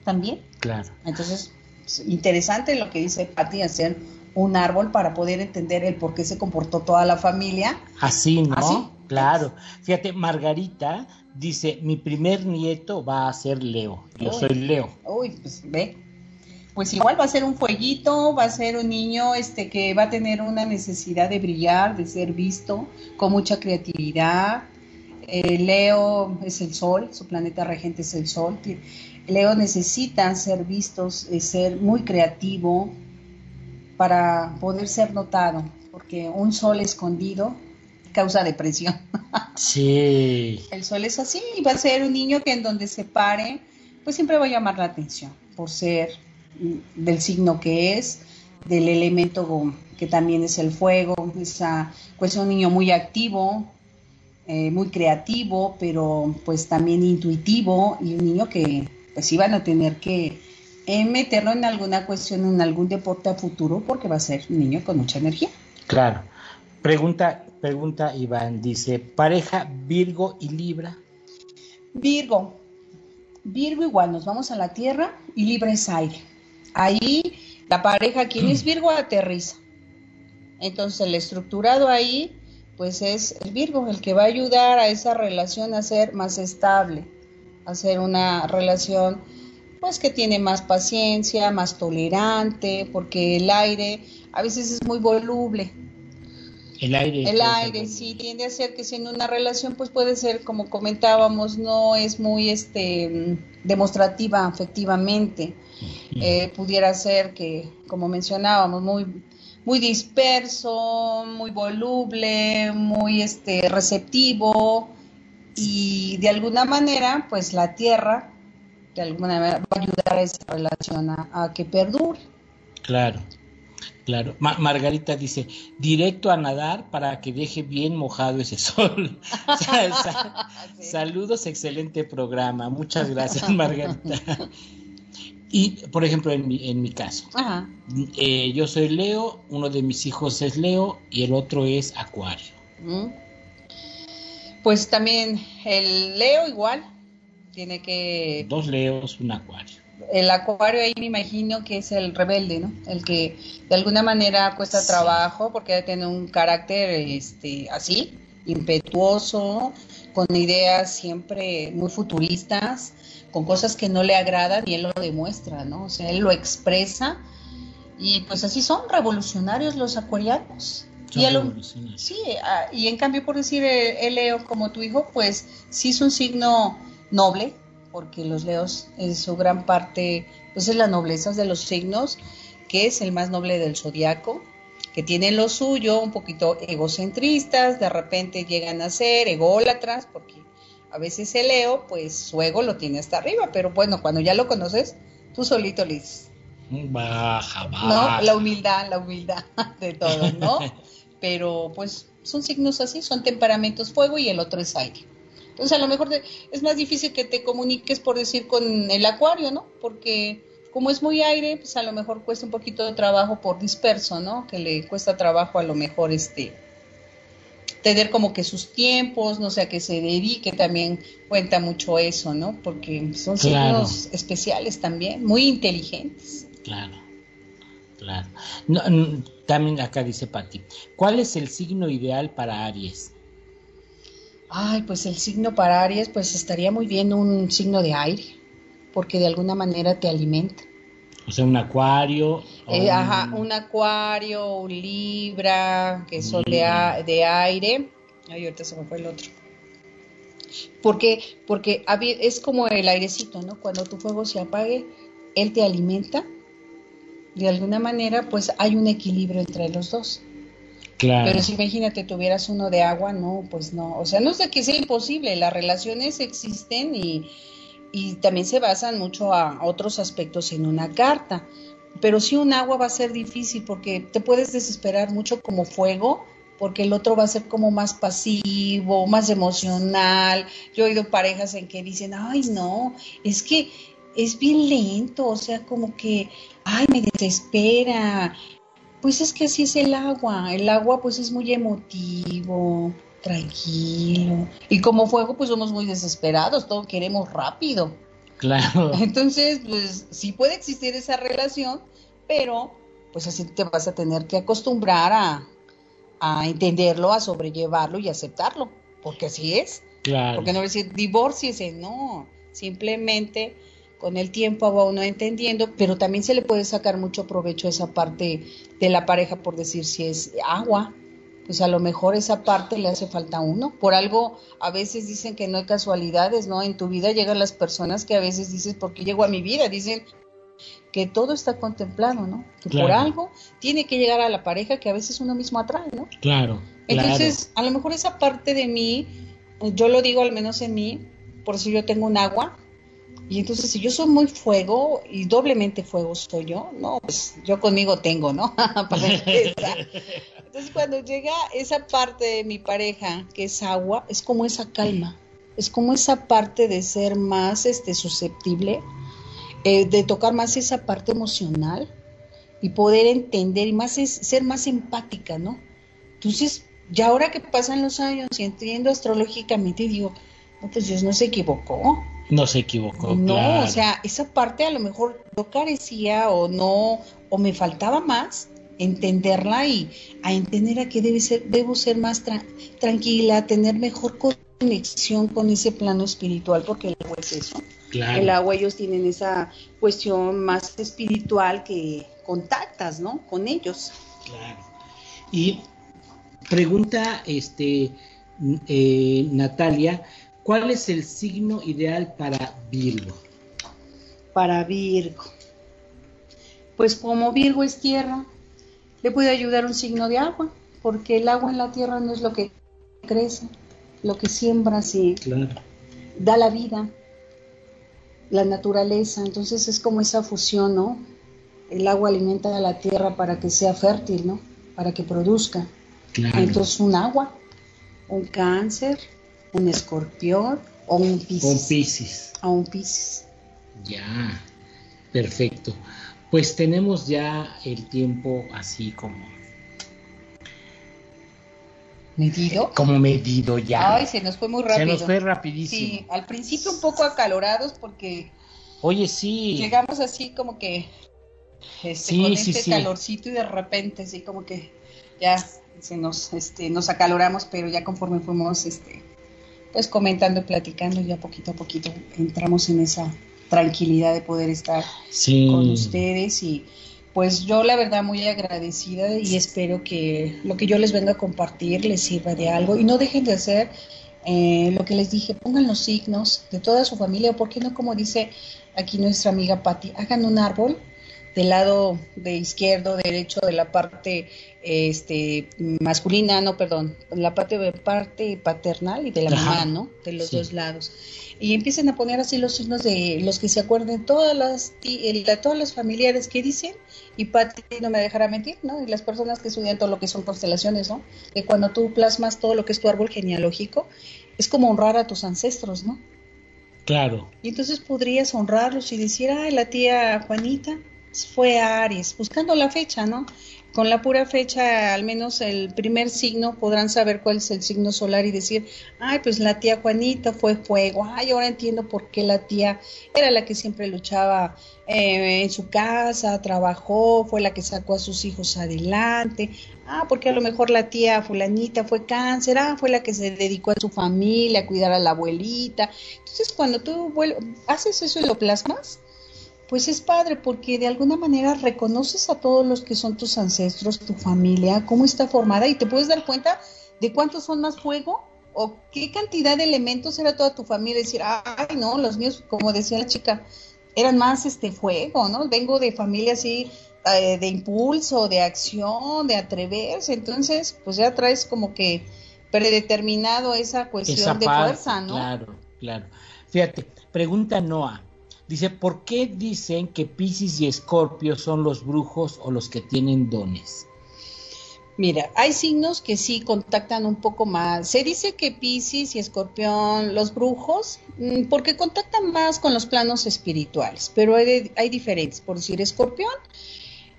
también. claro. Entonces, es interesante lo que dice Patti, hacer un árbol para poder entender el por qué se comportó toda la familia. Así, ¿no? Así. Claro. Fíjate, Margarita dice, mi primer nieto va a ser Leo. Yo Uy. soy Leo. Uy, pues ve. Pues igual va a ser un fueguito, va a ser un niño este que va a tener una necesidad de brillar, de ser visto, con mucha creatividad. Eh, Leo es el sol, su planeta regente es el sol. Leo necesita ser vistos, eh, ser muy creativo para poder ser notado, porque un sol escondido causa depresión. Sí. El sol es así y va a ser un niño que en donde se pare, pues siempre va a llamar la atención por ser del signo que es, del elemento que también es el fuego, esa, pues un niño muy activo, eh, muy creativo, pero pues también intuitivo y un niño que pues iban a tener que eh, meterlo en alguna cuestión, en algún deporte a futuro, porque va a ser un niño con mucha energía. Claro. Pregunta, pregunta Iván, dice, pareja Virgo y Libra. Virgo. Virgo igual, nos vamos a la Tierra y Libra es aire. Ahí la pareja, quien es Virgo, aterriza. Entonces el estructurado ahí, pues es el Virgo, el que va a ayudar a esa relación a ser más estable, a ser una relación pues que tiene más paciencia, más tolerante, porque el aire a veces es muy voluble, El aire. el aire sí tiende a ser que siendo una relación pues puede ser como comentábamos no es muy este mm, demostrativa afectivamente Eh, pudiera ser que como mencionábamos muy muy disperso muy voluble muy este receptivo y de alguna manera pues la tierra de alguna manera va a ayudar a esa relación a, a que perdure Claro, claro. Ma- Margarita dice, directo a nadar para que deje bien mojado ese sol. Sa- sa- Saludos, excelente programa. Muchas gracias, Margarita. Y, por ejemplo, en mi, en mi caso, Ajá. eh, yo soy Leo, uno de mis hijos es Leo y el otro es Acuario. Mm. Pues también el Leo igual tiene que Dos Leos, un Acuario. el acuario ahí me imagino que es el rebelde, ¿no? El que de alguna manera cuesta Sí. trabajo porque tiene un carácter este así, impetuoso, con ideas siempre muy futuristas, con cosas que no le agradan y él lo demuestra, ¿no? O sea, él lo expresa y pues así son revolucionarios los acuarianos. Son Y revolucionarios. Sí, y en cambio por decir el, el Leo como tu hijo, pues sí es un signo noble, porque los Leos en su gran parte, pues es la nobleza de los signos, que es el más noble del zodiaco, que tienen lo suyo, un poquito egocentristas, de repente llegan a ser ególatras, porque a veces el Leo, pues su ego lo tiene hasta arriba, pero bueno, cuando ya lo conoces, tú solito le dices. Baja, baja. ¿No? La humildad, la humildad de todos, ¿no? pero pues son signos así, son temperamentos fuego y el otro es aire. Entonces a lo mejor es más difícil que te comuniques por decir con el acuario, ¿no? Porque como es muy aire, pues a lo mejor cuesta un poquito de trabajo por disperso, ¿no? Que le cuesta trabajo a lo mejor este tener como que sus tiempos, no sé a qué se dedique, también cuenta mucho eso, ¿no? Porque son signos especiales también, muy inteligentes. Claro, claro. también acá dice Pati, ¿cuál es el signo ideal para Aries? Ay, pues el signo para Aries, pues estaría muy bien un signo de aire, porque de alguna manera te alimenta. O sea, un acuario. Eh, ajá, un acuario, un libra, que son de, de, aire. Ay, ahorita se me fue el otro. Porque, porque es como el airecito, ¿no? Cuando tu fuego se apague, él te alimenta. De alguna manera, pues hay un equilibrio entre los dos. Pero si imagínate, tuvieras uno de agua, no, pues no. O sea, no es de que sea imposible, las relaciones existen y, y también se basan mucho a otros aspectos en una carta. Pero si un agua va a ser difícil porque te puedes desesperar mucho como fuego, porque el otro va a ser como más pasivo, más emocional. Yo he oído parejas en que dicen, ay, no, es que es bien lento, o sea, como que, ay, me desespera, pues es que así es el agua. El agua pues es muy emotivo, tranquilo. Y como fuego pues somos muy desesperados, todo queremos rápido. Claro. Entonces, pues sí puede existir esa relación, pero pues así te vas a tener que acostumbrar a, a entenderlo, a sobrellevarlo y aceptarlo, porque así es. Claro. Porque no decir divorciese, no, simplemente con el tiempo va uno entendiendo, pero también se le puede sacar mucho provecho a esa parte de la pareja, por decir si es agua, pues a lo mejor esa parte le hace falta a uno. Por algo, a veces dicen que no hay casualidades, ¿no? En tu vida llegan las personas que a veces dices, ¿por qué llegó a mi vida? Dicen que todo está contemplado, ¿no? Que por algo tiene que llegar a la pareja que a veces uno mismo atrae, ¿no? Claro. Entonces, a lo mejor esa parte de mí, yo lo digo al menos en mí, por si yo tengo un agua, y entonces, si yo soy muy fuego y doblemente fuego soy yo, no, pues yo conmigo tengo, ¿no? entonces, cuando llega esa parte de mi pareja, que es agua, es como esa calma, es como esa parte de ser más este, susceptible, eh, de tocar más esa parte emocional y poder entender y más ser más empática, ¿no? Entonces, ya ahora que pasan los años y entiendo astrológicamente, digo, no, pues Dios no se equivocó no se equivocó. No, o sea, esa parte a lo mejor yo carecía o no, o me faltaba más entenderla y a entender a que debe ser, debo ser más tranquila, tener mejor conexión con ese plano espiritual, porque el agua es eso. El agua ellos tienen esa cuestión más espiritual que contactas, ¿no? Con ellos. Claro. Y pregunta, este, eh, Natalia, ¿Cuál es el signo ideal para Virgo? Para Virgo. Pues como Virgo es tierra, le puede ayudar un signo de agua, porque el agua en la tierra no es lo que crece, lo que siembra, sí. Da la vida, la naturaleza, entonces es como esa fusión, ¿no? El agua alimenta a la tierra para que sea fértil, ¿no? Para que produzca. Entonces un agua, un cáncer, un escorpión o un piscis. Un un piscis. Ya, perfecto. Pues tenemos ya el tiempo así como... ¿Medido? Como medido ya. Ay, se nos fue muy rápido. Se nos fue rapidísimo. Sí, al principio un poco acalorados porque... Oye, sí. Llegamos así como que... Este, con este calorcito y de repente así como que ya se nos, este, nos acaloramos, pero ya conforme fuimos este, pues comentando y platicando, ya poquito a poquito entramos en esa tranquilidad de poder estar con ustedes. Y pues yo la verdad muy agradecida y espero que lo que yo les venga a compartir les sirva de algo. Y no dejen de hacer eh, lo que les dije, pongan los signos de toda su familia o por qué no como dice aquí nuestra amiga Patti, hagan un árbol del lado de izquierdo, derecho, de la parte este masculina, no, perdón, la parte, parte paternal y de la mamá, ¿no? De los dos lados. Y empiecen a poner así los signos de los que se acuerden, todas las, todas las familiares que dicen, y Pati no me dejará mentir, ¿no? Y las personas que estudian todo lo que son constelaciones, ¿no? Que cuando tú plasmas todo lo que es tu árbol genealógico, es como honrar a tus ancestros, ¿no? Claro. Y entonces podrías honrarlos y decir, ay, la tía Juanita fue Aries, buscando la fecha, ¿no? Con la pura fecha, al menos el primer signo, podrán saber cuál es el signo solar y decir, ay, pues la tía Juanita fue fuego, ay, ahora entiendo por qué la tía era la que siempre luchaba eh, en su casa, trabajó, fue la que sacó a sus hijos adelante, ah, porque a lo mejor la tía fulanita fue cáncer, ah, fue la que se dedicó a su familia, a cuidar a la abuelita. Entonces, cuando tú haces eso y lo plasmas, pues es padre porque de alguna manera reconoces a todos los que son tus ancestros, tu familia, cómo está formada y te puedes dar cuenta de cuántos son más fuego o qué cantidad de elementos era toda tu familia. Decir, ay, no, los míos, como decía la chica, eran más este fuego, ¿no? Vengo de familia así eh, de impulso, de acción, de atreverse. Entonces, pues ya traes como que predeterminado esa cuestión de fuerza, ¿no? Claro, claro. Fíjate, pregunta Noah. Dice, ¿por qué dicen que Pisces y Escorpio son los brujos o los que tienen dones? Mira, hay signos que sí contactan un poco más. Se dice que Pisces y Escorpión, los brujos, mm, porque contactan más con los planos espirituales, pero hay, hay. Por decir, Escorpión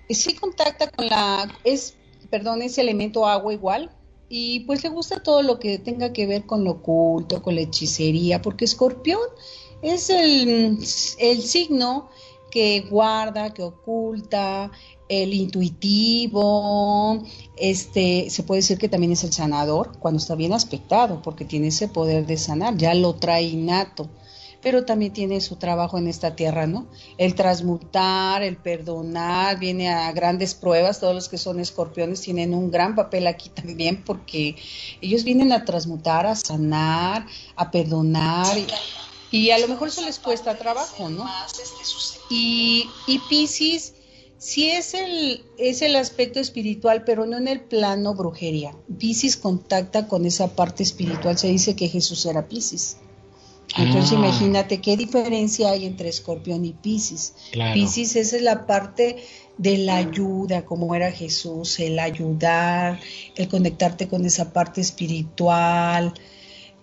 eh, sí contacta con la, es, perdón, ese elemento agua igual, y pues le gusta todo lo que tenga que ver con lo oculto, con la hechicería, porque Escorpión es el, signo que guarda, que oculta, el intuitivo, este, se puede decir que también es el sanador cuando está bien aspectado, porque tiene ese poder de sanar, ya lo trae innato, pero también tiene su trabajo en esta tierra, ¿no? El transmutar, el perdonar, viene a grandes pruebas, todos los que son escorpiones tienen un gran papel aquí también, porque ellos vienen a transmutar, a sanar, a perdonar. A lo mejor eso les cuesta trabajo, ¿no? Y, y Pisces sí es el, es el aspecto espiritual, pero no en el plano brujería. Pisces contacta con esa parte espiritual. Se dice que Jesús era Pisces. Entonces ah. imagínate qué diferencia hay entre Escorpión y Pisces. Pisces esa es la parte de la ayuda, como era Jesús, el ayudar, el conectarte con esa parte espiritual,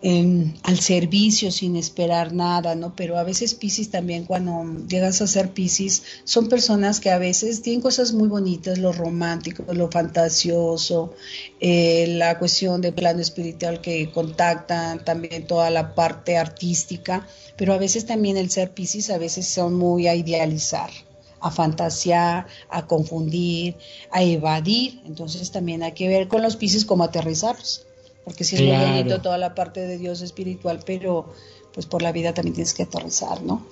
al servicio sin esperar nada, ¿no? Pero a veces Pisces también cuando llegas a ser Pisces son personas que a veces tienen cosas muy bonitas, lo romántico, lo fantasioso, eh, la cuestión de plano espiritual que contactan, también toda la parte artística, pero a veces también el ser Pisces a veces son muy a idealizar a fantasear, a confundir, a evadir. Entonces también hay que ver con los Pisces cómo aterrizarlos porque si es muy bonito toda la parte de Dios espiritual, pero pues por la vida también tienes que aterrizar, ¿no?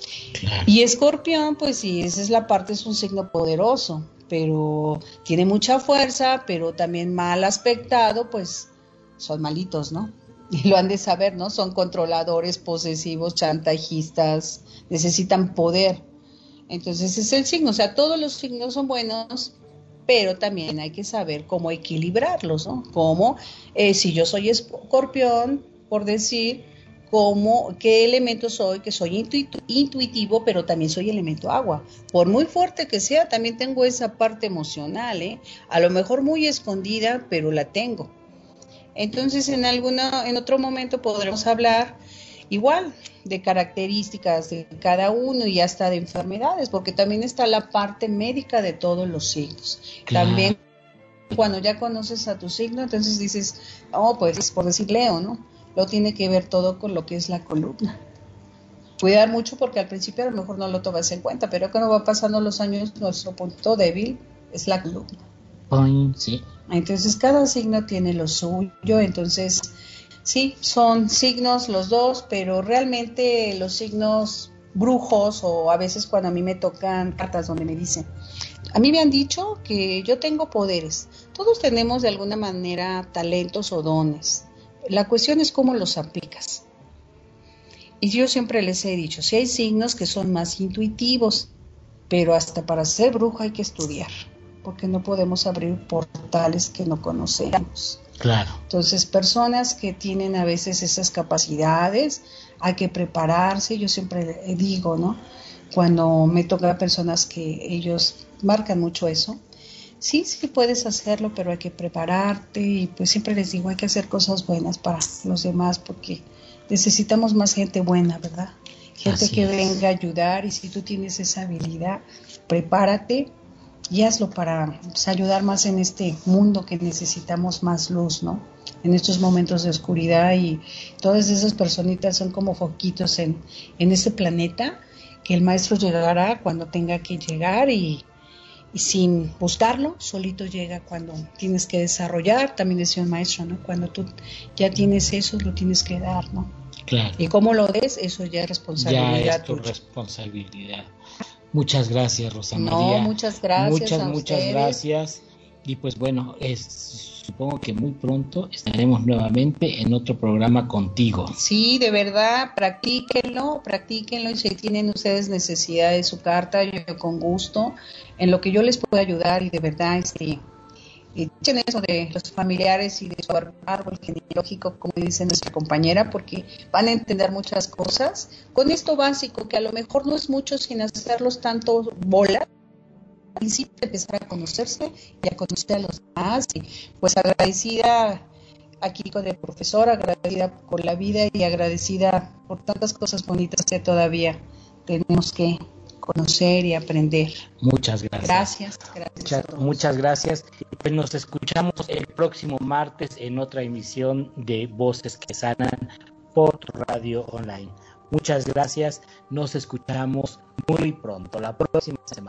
Y escorpión, pues sí, esa es la parte, es un signo poderoso, pero tiene mucha fuerza, pero también mal aspectado, pues son malitos, ¿no? Y lo han de saber, ¿no? Son controladores, posesivos, chantajistas, necesitan poder. Entonces es el signo, o sea, todos los signos son buenos, pero también hay que saber cómo equilibrarlos, ¿no? Cómo, eh, si yo soy escorpión, por decir, cómo, qué elemento soy, que soy intuitivo, pero también soy elemento agua. Por muy fuerte que sea, también tengo esa parte emocional, ¿eh? A lo mejor muy escondida, pero la tengo. Entonces, en alguna, en otro momento podremos hablar igual de características de cada uno y hasta de enfermedades, porque también está la parte médica de todos los signos. También cuando ya conoces a tu signo, entonces dices, oh, pues por decir Leo, ¿no? Lo tiene que ver todo con lo que es la columna. Cuidar mucho porque al principio a lo mejor no lo tomas en cuenta, pero cuando va pasando los años, nuestro punto débil es la columna. sí. Entonces cada signo tiene lo suyo, entonces Sí, son signos los dos, pero realmente los signos brujos o a veces cuando a mí me tocan cartas donde me dicen, a mí me han dicho que yo tengo poderes. Todos tenemos de alguna manera talentos o dones. La cuestión es cómo los aplicas. Y yo siempre les he dicho, si hay signos que son más intuitivos, pero hasta para ser bruja hay que estudiar, porque no podemos abrir portales que no conocemos. Claro. Entonces, personas que tienen a veces esas capacidades, hay que prepararse, yo siempre digo, ¿no? Cuando me toca personas que ellos marcan mucho eso, sí, sí puedes hacerlo, pero hay que prepararte y pues siempre les digo, hay que hacer cosas buenas para los demás porque necesitamos más gente buena, ¿verdad? Gente que venga a ayudar y si tú tienes esa habilidad, prepárate y hazlo para pues, ayudar más en este mundo que necesitamos más luz, ¿no? En estos momentos de oscuridad y todas esas personitas son como foquitos en, en este planeta que el maestro llegará cuando tenga que llegar y, y sin buscarlo, solito llega cuando tienes que desarrollar, también decía el maestro, ¿no? Cuando tú ya tienes eso, lo tienes que dar, ¿no? Claro. Y cómo lo des, eso ya es responsabilidad Ya es tu tuya. responsabilidad. Muchas gracias, Rosa No, María. muchas gracias Muchas, a muchas ustedes. gracias. Y pues bueno, es, supongo que muy pronto estaremos nuevamente en otro programa contigo. Sí, de verdad, practíquenlo, practíquenlo y si tienen ustedes necesidad de su carta, yo con gusto, en lo que yo les puedo ayudar y de verdad, este, echen eso de los familiares y de su árbol genealógico, como dice nuestra compañera, porque van a entender muchas cosas. Con esto básico, que a lo mejor no es mucho sin hacerlos tanto bola, al principio empezar a conocerse y a conocer a los demás, y pues agradecida aquí con el profesor, agradecida por la vida y agradecida por tantas cosas bonitas que todavía tenemos que conocer y aprender. Muchas gracias. Gracias, gracias. Muchas, muchas gracias. Pues nos escuchamos el próximo martes en otra emisión de Voces que Sanan por radio online. Muchas gracias. Nos escuchamos muy pronto, la próxima semana.